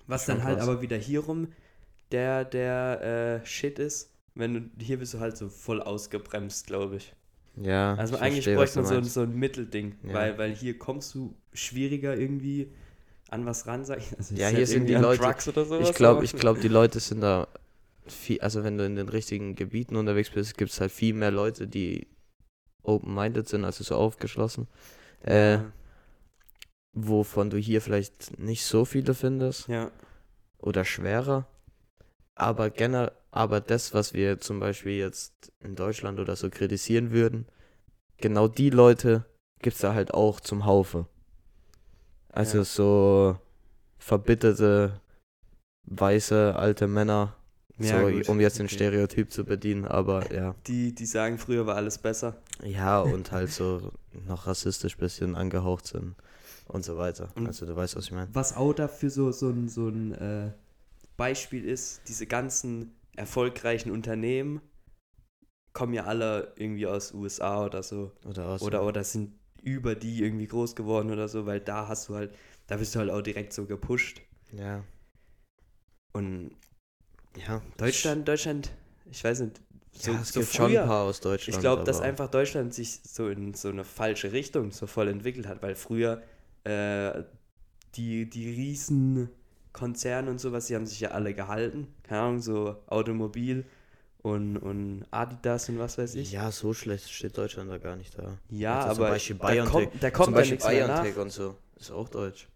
Speaker 1: Was
Speaker 2: Schon
Speaker 1: dann halt
Speaker 2: krass.
Speaker 1: aber wieder hierum der, der äh, Shit ist, wenn du, hier bist du halt so voll ausgebremst, glaube ich.
Speaker 2: Ja.
Speaker 1: Also
Speaker 2: ich
Speaker 1: eigentlich
Speaker 2: verstehe,
Speaker 1: bräuchte man so, so ein Mittelding,
Speaker 2: Ja.
Speaker 1: weil, weil hier kommst du schwieriger irgendwie an was ran, sag ich. Also
Speaker 2: Ja,
Speaker 1: ist
Speaker 2: hier
Speaker 1: halt
Speaker 2: sind die Leute-
Speaker 1: Drugs oder sowas,
Speaker 2: Ich glaube, ich glaube, die Leute sind da viel, also wenn du in den richtigen Gebieten unterwegs bist, gibt es halt viel mehr Leute, die open-minded sind, also so aufgeschlossen. Äh,
Speaker 1: Ja.
Speaker 2: wovon du hier vielleicht nicht so viele findest
Speaker 1: ja.
Speaker 2: oder schwerer. Aber generell, aber das, was wir zum Beispiel jetzt in Deutschland oder so kritisieren würden, genau die Leute gibt es da halt auch zum Haufe. Also
Speaker 1: Ja.
Speaker 2: so verbitterte, weiße, alte Männer,
Speaker 1: Ja,
Speaker 2: so,
Speaker 1: gut,
Speaker 2: um jetzt den
Speaker 1: okay.
Speaker 2: Stereotyp zu bedienen, aber ja.
Speaker 1: Die, die sagen, früher war alles besser.
Speaker 2: Ja, und halt so noch rassistisch bisschen angehaucht sind und so weiter.
Speaker 1: Und-
Speaker 2: also du weißt, was ich meine.
Speaker 1: Was auch dafür so, so ein, so ein äh, Beispiel ist, diese ganzen erfolgreichen Unternehmen kommen ja alle irgendwie aus USA oder so.
Speaker 2: Oder aus.
Speaker 1: Oder, oder sind über die irgendwie groß geworden oder so, weil da hast du halt, da bist du halt auch direkt so gepusht.
Speaker 2: Ja.
Speaker 1: Und
Speaker 2: Ja.
Speaker 1: Deutschland, Deutschland, ich weiß nicht, so,
Speaker 2: ja, es
Speaker 1: so
Speaker 2: gibt schon
Speaker 1: früher,
Speaker 2: ein paar aus Deutschland.
Speaker 1: ich glaube, dass einfach Deutschland sich so in so eine falsche Richtung so voll entwickelt hat, weil früher äh, die, die riesen Konzerne und sowas, die haben sich ja alle gehalten. Keine Ahnung, so Automobil und, und Adidas und was weiß ich.
Speaker 2: Ja, so schlecht steht Deutschland da gar nicht da.
Speaker 1: Ja,
Speaker 2: Also zum
Speaker 1: aber
Speaker 2: Beispiel
Speaker 1: da
Speaker 2: BioNTech.
Speaker 1: kommt, da kommt
Speaker 2: Zum Beispiel. BioNTech und so. Ist auch deutsch.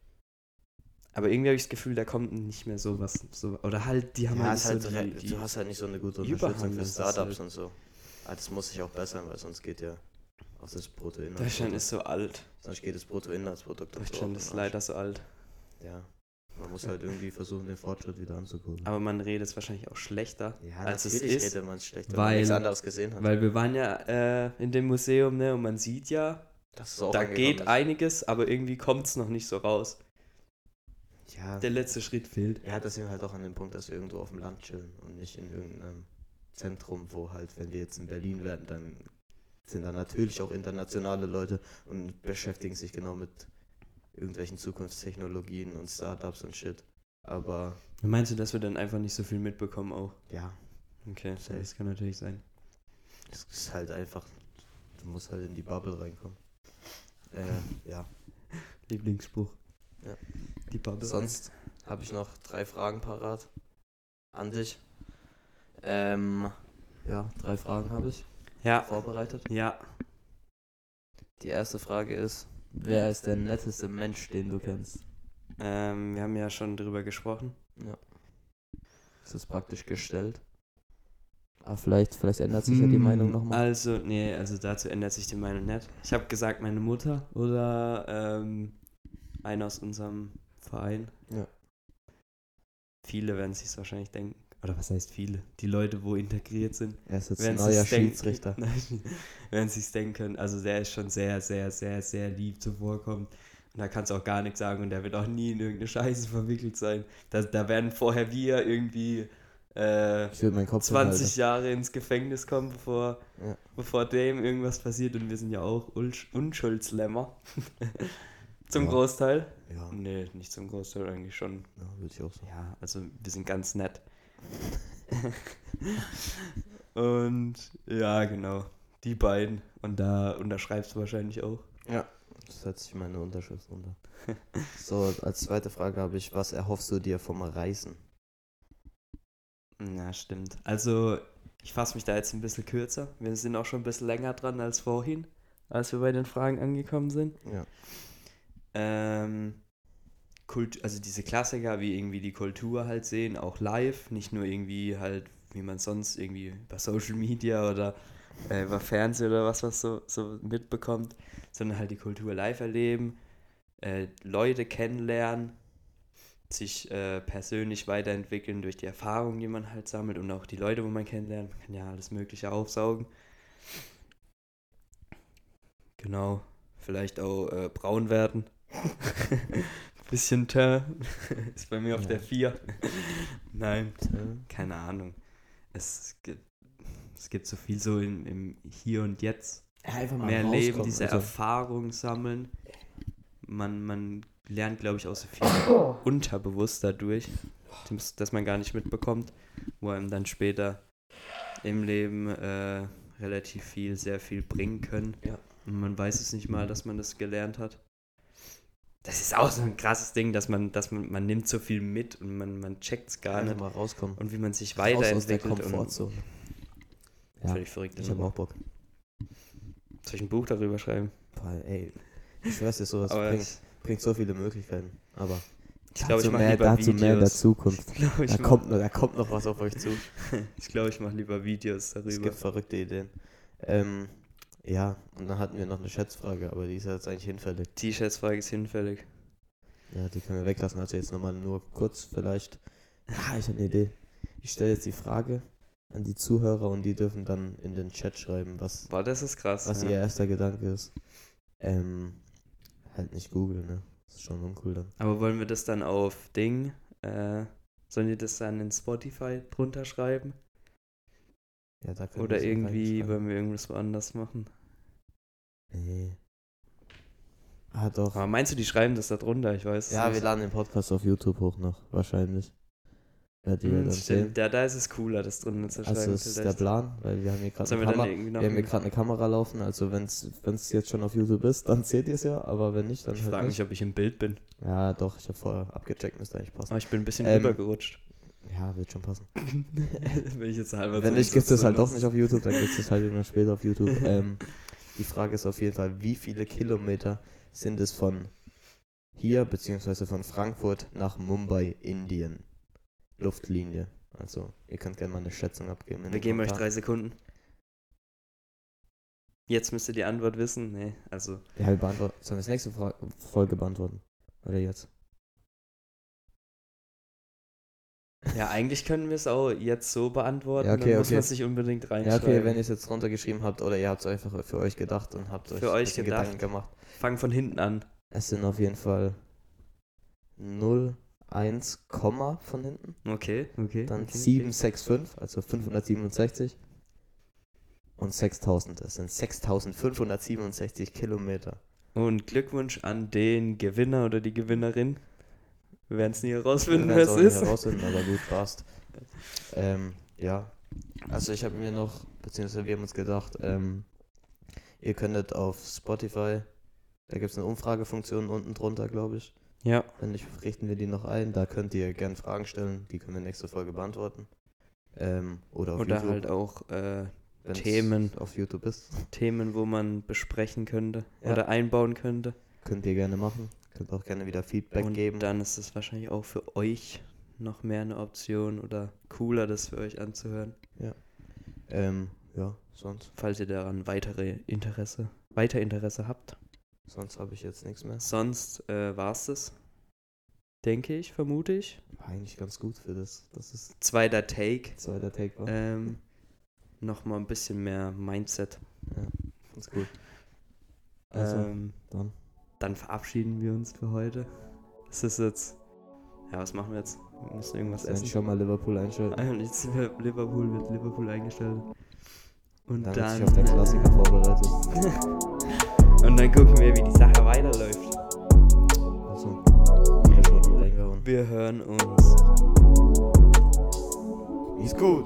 Speaker 1: Aber irgendwie habe ich das Gefühl, da kommt nicht mehr so was. So, oder halt, die haben
Speaker 2: Ja,
Speaker 1: halt,
Speaker 2: halt
Speaker 1: so die, die,
Speaker 2: du hast halt nicht so eine gute Unterstützung für Startups
Speaker 1: halt-
Speaker 2: und so. Ah, Das muss sich auch bessern, weil sonst geht ja auch das Bruttoinlandsprodukt.
Speaker 1: Deutschland ist so alt.
Speaker 2: Sonst geht das Bruttoinlandsprodukt
Speaker 1: Deutschland ist leider so alt.
Speaker 2: Ja. Man muss halt irgendwie versuchen, den Fortschritt wieder anzukurbeln.
Speaker 1: Aber man redet es wahrscheinlich auch schlechter,
Speaker 2: ja,
Speaker 1: als es ist.
Speaker 2: redet man es schlecht, wenn
Speaker 1: weil-
Speaker 2: man nichts anderes gesehen hat.
Speaker 1: Weil wir waren ja äh, in dem Museum, ne, und man sieht ja, da geht
Speaker 2: ist.
Speaker 1: einiges, aber irgendwie kommt es noch nicht so raus.
Speaker 2: Ja,
Speaker 1: Der letzte Schritt fehlt.
Speaker 2: ja, das sind wir halt auch an dem Punkt, dass wir irgendwo auf dem Land chillen und nicht in irgendeinem Zentrum, wo halt, wenn wir jetzt in Berlin werden, dann sind da natürlich auch internationale Leute und beschäftigen sich genau mit irgendwelchen Zukunftstechnologien und Startups und Shit. Aber
Speaker 1: Meinst du, dass wir dann einfach nicht so viel mitbekommen auch?
Speaker 2: ja,
Speaker 1: Okay,
Speaker 2: Safe.
Speaker 1: das kann natürlich sein.
Speaker 2: es ist halt einfach, du musst halt in die Bubble reinkommen. Äh, ja.
Speaker 1: Lieblingsspruch.
Speaker 2: Ja.
Speaker 1: Die Bubble.
Speaker 2: Sonst habe ich noch drei Fragen parat an dich. Ähm, ja, drei Fragen habe ich
Speaker 1: Ja.
Speaker 2: vorbereitet.
Speaker 1: Ja.
Speaker 2: Die erste Frage ist, wer ist der netteste Mensch, den du kennst?
Speaker 1: Ähm, wir haben ja schon drüber gesprochen.
Speaker 2: Das ist praktisch gestellt. Aber vielleicht, vielleicht ändert sich ja die
Speaker 1: Hm,
Speaker 2: Meinung nochmal.
Speaker 1: Also, nee, also dazu ändert sich die Meinung nicht. Ich habe gesagt, meine Mutter oder ähm, einer aus unserem Verein.
Speaker 2: Ja.
Speaker 1: Viele werden sich wahrscheinlich denken. Oder was heißt viele? Die Leute, wo integriert sind,
Speaker 2: Er ist jetzt
Speaker 1: werden
Speaker 2: neuer
Speaker 1: denken-
Speaker 2: Schiedsrichter.
Speaker 1: Nein, werden sich denken können. Also der ist schon sehr, sehr, sehr, sehr lieb zuvorkommt. Und da kannst du auch gar nichts sagen und der wird auch nie in irgendeine Scheiße verwickelt sein. Da, da werden vorher wir irgendwie äh,
Speaker 2: Ich würde meinen Kopf
Speaker 1: 20
Speaker 2: hinhalten.
Speaker 1: Jahre ins Gefängnis kommen, bevor,
Speaker 2: Ja.
Speaker 1: bevor dem irgendwas passiert und wir sind ja auch Unsch- Unschuldslämmer. zum
Speaker 2: Ja.
Speaker 1: Großteil.
Speaker 2: Ja,
Speaker 1: Nee, nicht zum Großteil eigentlich schon.
Speaker 2: ja würde ich auch sagen.
Speaker 1: Ja, also wir sind ganz nett. und ja, genau. Die beiden. Und da unterschreibst du wahrscheinlich auch.
Speaker 2: Ja, das setze ich meine Unterschrift runter. so, als zweite Frage habe ich, was erhoffst du dir vom Reisen?
Speaker 1: Na, stimmt. Also, ich fasse mich da jetzt ein bisschen kürzer. Wir sind auch schon ein bisschen länger dran als vorhin, als wir bei den Fragen angekommen sind.
Speaker 2: Ja.
Speaker 1: Ähm, Kult, also diese Klassiker, wie irgendwie die Kultur halt sehen, auch live, nicht nur irgendwie halt, wie man sonst irgendwie bei Social Media oder äh, über Fernsehen oder was, was so, so mitbekommt, sondern halt die Kultur live erleben, äh, Leute kennenlernen, sich äh, persönlich weiterentwickeln durch die Erfahrungen, die man halt sammelt und auch die Leute, wo man kennenlernt. Man kann ja alles Mögliche aufsaugen. Genau. Vielleicht auch äh, braun werden. Bisschen Teint. Ist bei mir auf
Speaker 2: Ja.
Speaker 1: der 4. Nein, keine Ahnung. Es gibt, es gibt so viel so im, im Hier und Jetzt.
Speaker 2: Einfach
Speaker 1: Mehr Leben, diese
Speaker 2: also,
Speaker 1: Erfahrung sammeln. Man, man lernt, glaube ich, auch so viel unterbewusst dadurch, das- dass man gar nicht mitbekommt, wo einem dann später im Leben äh, relativ viel, sehr viel bringen können.
Speaker 2: Ja.
Speaker 1: Und man weiß es nicht mal, dass man das gelernt hat. Das ist auch so ein krasses Ding, dass man, dass man, man nimmt so viel mit und man, man checkt es gar
Speaker 2: Einfach
Speaker 1: nicht.
Speaker 2: mal rauskommen.
Speaker 1: Und wie man sich
Speaker 2: Raus aus der
Speaker 1: weiterentwickelt. und
Speaker 2: Komfortzone. Ja,
Speaker 1: Völlig verrückt.
Speaker 2: ich habe auch Bock.
Speaker 1: Soll ich ein Buch darüber schreiben?
Speaker 2: Boah, ey, ich schwör's dir, sowas bringt, bringt so viele Möglichkeiten. Aber
Speaker 1: ich glaube, ich
Speaker 2: dazu
Speaker 1: mache
Speaker 2: mehr,
Speaker 1: lieber
Speaker 2: dazu mehr in der
Speaker 1: Videos.
Speaker 2: Zukunft.
Speaker 1: Glaube, ich
Speaker 2: Da
Speaker 1: mache
Speaker 2: kommt, noch- da kommt noch was auf euch zu.
Speaker 1: ich, glaub, ich mach lieber Videos
Speaker 2: Es
Speaker 1: darüber.
Speaker 2: gibt verrückte Ideen. Ähm, ja, und dann hatten wir noch eine Schätzfrage, aber die ist jetzt eigentlich hinfällig.
Speaker 1: T-Shirts-Frage ist hinfällig.
Speaker 2: Ja, die können wir weglassen. Also jetzt nochmal nur kurz vielleicht. Ja, ich habe eine Idee. Ich stelle jetzt die Frage an die Zuhörer und die dürfen dann in den Chat schreiben, was,
Speaker 1: Boah, das ist krass.
Speaker 2: was
Speaker 1: ja.
Speaker 2: ihr erster Gedanke ist. Ähm, halt nicht googeln, ne? Das ist schon uncool dann.
Speaker 1: Aber wollen wir das dann auf Ding? Äh, sollen die das dann in Spotify drunter schreiben?
Speaker 2: Ja, da können
Speaker 1: Oder irgendwie wollen wir irgendwas woanders machen?
Speaker 2: Nee. Ah, doch.
Speaker 1: Aber meinst du, die schreiben das da drunter? Ich weiß es
Speaker 2: Ja, wir laden den Podcast auf YouTube hoch noch, wahrscheinlich. Werdet ihr
Speaker 1: Hm,
Speaker 2: dann
Speaker 1: stimmt.
Speaker 2: sehen.
Speaker 1: Da, da ist es cooler, das drunter zu schreiben.
Speaker 2: Also das ist der. Plan, weil wir haben hier gerade eine, Kamera- wir haben hier eine Kamera laufen, also wenn es jetzt schon auf YouTube ist, dann seht ihr es ja, aber wenn nicht, dann
Speaker 1: Ich
Speaker 2: halt
Speaker 1: frage
Speaker 2: nicht.
Speaker 1: mich, ob ich im Bild bin.
Speaker 2: Ja, doch, ich habe vorher abgecheckt, müsste eigentlich passen.
Speaker 1: Aber ich bin ein bisschen
Speaker 2: Ähm,
Speaker 1: rübergerutscht.
Speaker 2: Ja, wird schon passen.
Speaker 1: Wenn ich jetzt halber
Speaker 2: wenn nicht, gibt es halt doch nicht auf YouTube, dann gibt es halt immer später auf YouTube. ähm, die Frage ist auf jeden Fall, wie viele Kilometer sind es von hier, beziehungsweise von Frankfurt nach Mumbai, Indien? Luftlinie. Also, ihr könnt gerne mal eine Schätzung abgeben.
Speaker 1: Wir geben euch
Speaker 2: Kommentaren.
Speaker 1: drei Sekunden. Jetzt müsst ihr die Antwort wissen. Nee, also.
Speaker 2: Ja, wir beantworten. Sollen wir das nächste Fra Folge beantworten? Oder jetzt?
Speaker 1: Ja, eigentlich können wir es auch jetzt so beantworten.
Speaker 2: Ja, okay,
Speaker 1: dann muss
Speaker 2: okay.
Speaker 1: man sich unbedingt
Speaker 2: Ja,
Speaker 1: reinschreiben.
Speaker 2: okay, wenn ihr es jetzt runtergeschrieben habt oder ihr habt es einfach für euch gedacht und habt euch
Speaker 1: Für euch gedacht.
Speaker 2: Gedanken gemacht.
Speaker 1: Fang von hinten an.
Speaker 2: Es sind auf jeden Fall 0, 1, Komma von hinten.
Speaker 1: Okay, okay.
Speaker 2: Dann
Speaker 1: okay,
Speaker 2: 765, also 567. Und 6000. Das sind 6567 Kilometer.
Speaker 1: Okay. Und Glückwunsch an den Gewinner oder die Gewinnerin. Wir werden es nie herausfinden, wer es ist.
Speaker 2: herausfinden, aber gut, passt. Ähm, ja. Also ich habe mir noch, beziehungsweise wir haben uns gedacht, ähm, ihr könntet auf Spotify, da gibt es eine Umfragefunktion unten drunter, glaube ich.
Speaker 1: Ja,
Speaker 2: Wenn nicht, richten wir die noch ein. Da könnt ihr gerne Fragen stellen, die können wir nächste Folge beantworten. Ähm, oder auf
Speaker 1: oder
Speaker 2: YouTube,
Speaker 1: halt auch äh, Themen.
Speaker 2: auf YouTube ist.
Speaker 1: Themen, wo man besprechen könnte
Speaker 2: Ja.
Speaker 1: oder einbauen könnte.
Speaker 2: Könnt ihr gerne machen. Könnt auch gerne wieder Feedback
Speaker 1: Und
Speaker 2: geben.
Speaker 1: dann ist es wahrscheinlich auch für euch noch mehr eine Option oder cooler, das für euch anzuhören,
Speaker 2: Ähm, ja, sonst,
Speaker 1: falls ihr daran weitere Interesse, weiter Interesse habt.
Speaker 2: sonst habe ich jetzt nichts mehr.
Speaker 1: Sonst äh, war es das, denke ich, vermute ich.
Speaker 2: War eigentlich ganz gut für das. Das ist
Speaker 1: Zweiter Take.
Speaker 2: zweiter Take war.
Speaker 1: Ähm, Nochmal ein bisschen mehr Mindset.
Speaker 2: Ganz gut. Also,
Speaker 1: ähm,
Speaker 2: dann.
Speaker 1: Dann verabschieden wir uns für heute. Es ist jetzt. Ja, was machen wir jetzt? Wir müssen irgendwas essen.
Speaker 2: schon mal Liverpool einschalten.
Speaker 1: Ah, und jetzt sind wir Liverpool, wird Liverpool eingestellt. Und
Speaker 2: Dann,
Speaker 1: dann,
Speaker 2: wird sich auf den Klassiker vorbereitet.
Speaker 1: und dann gucken wir, wie die Sache weiterläuft.
Speaker 2: Also, wieder schon reingehauen.
Speaker 1: Wir hören uns.
Speaker 2: Ist gut.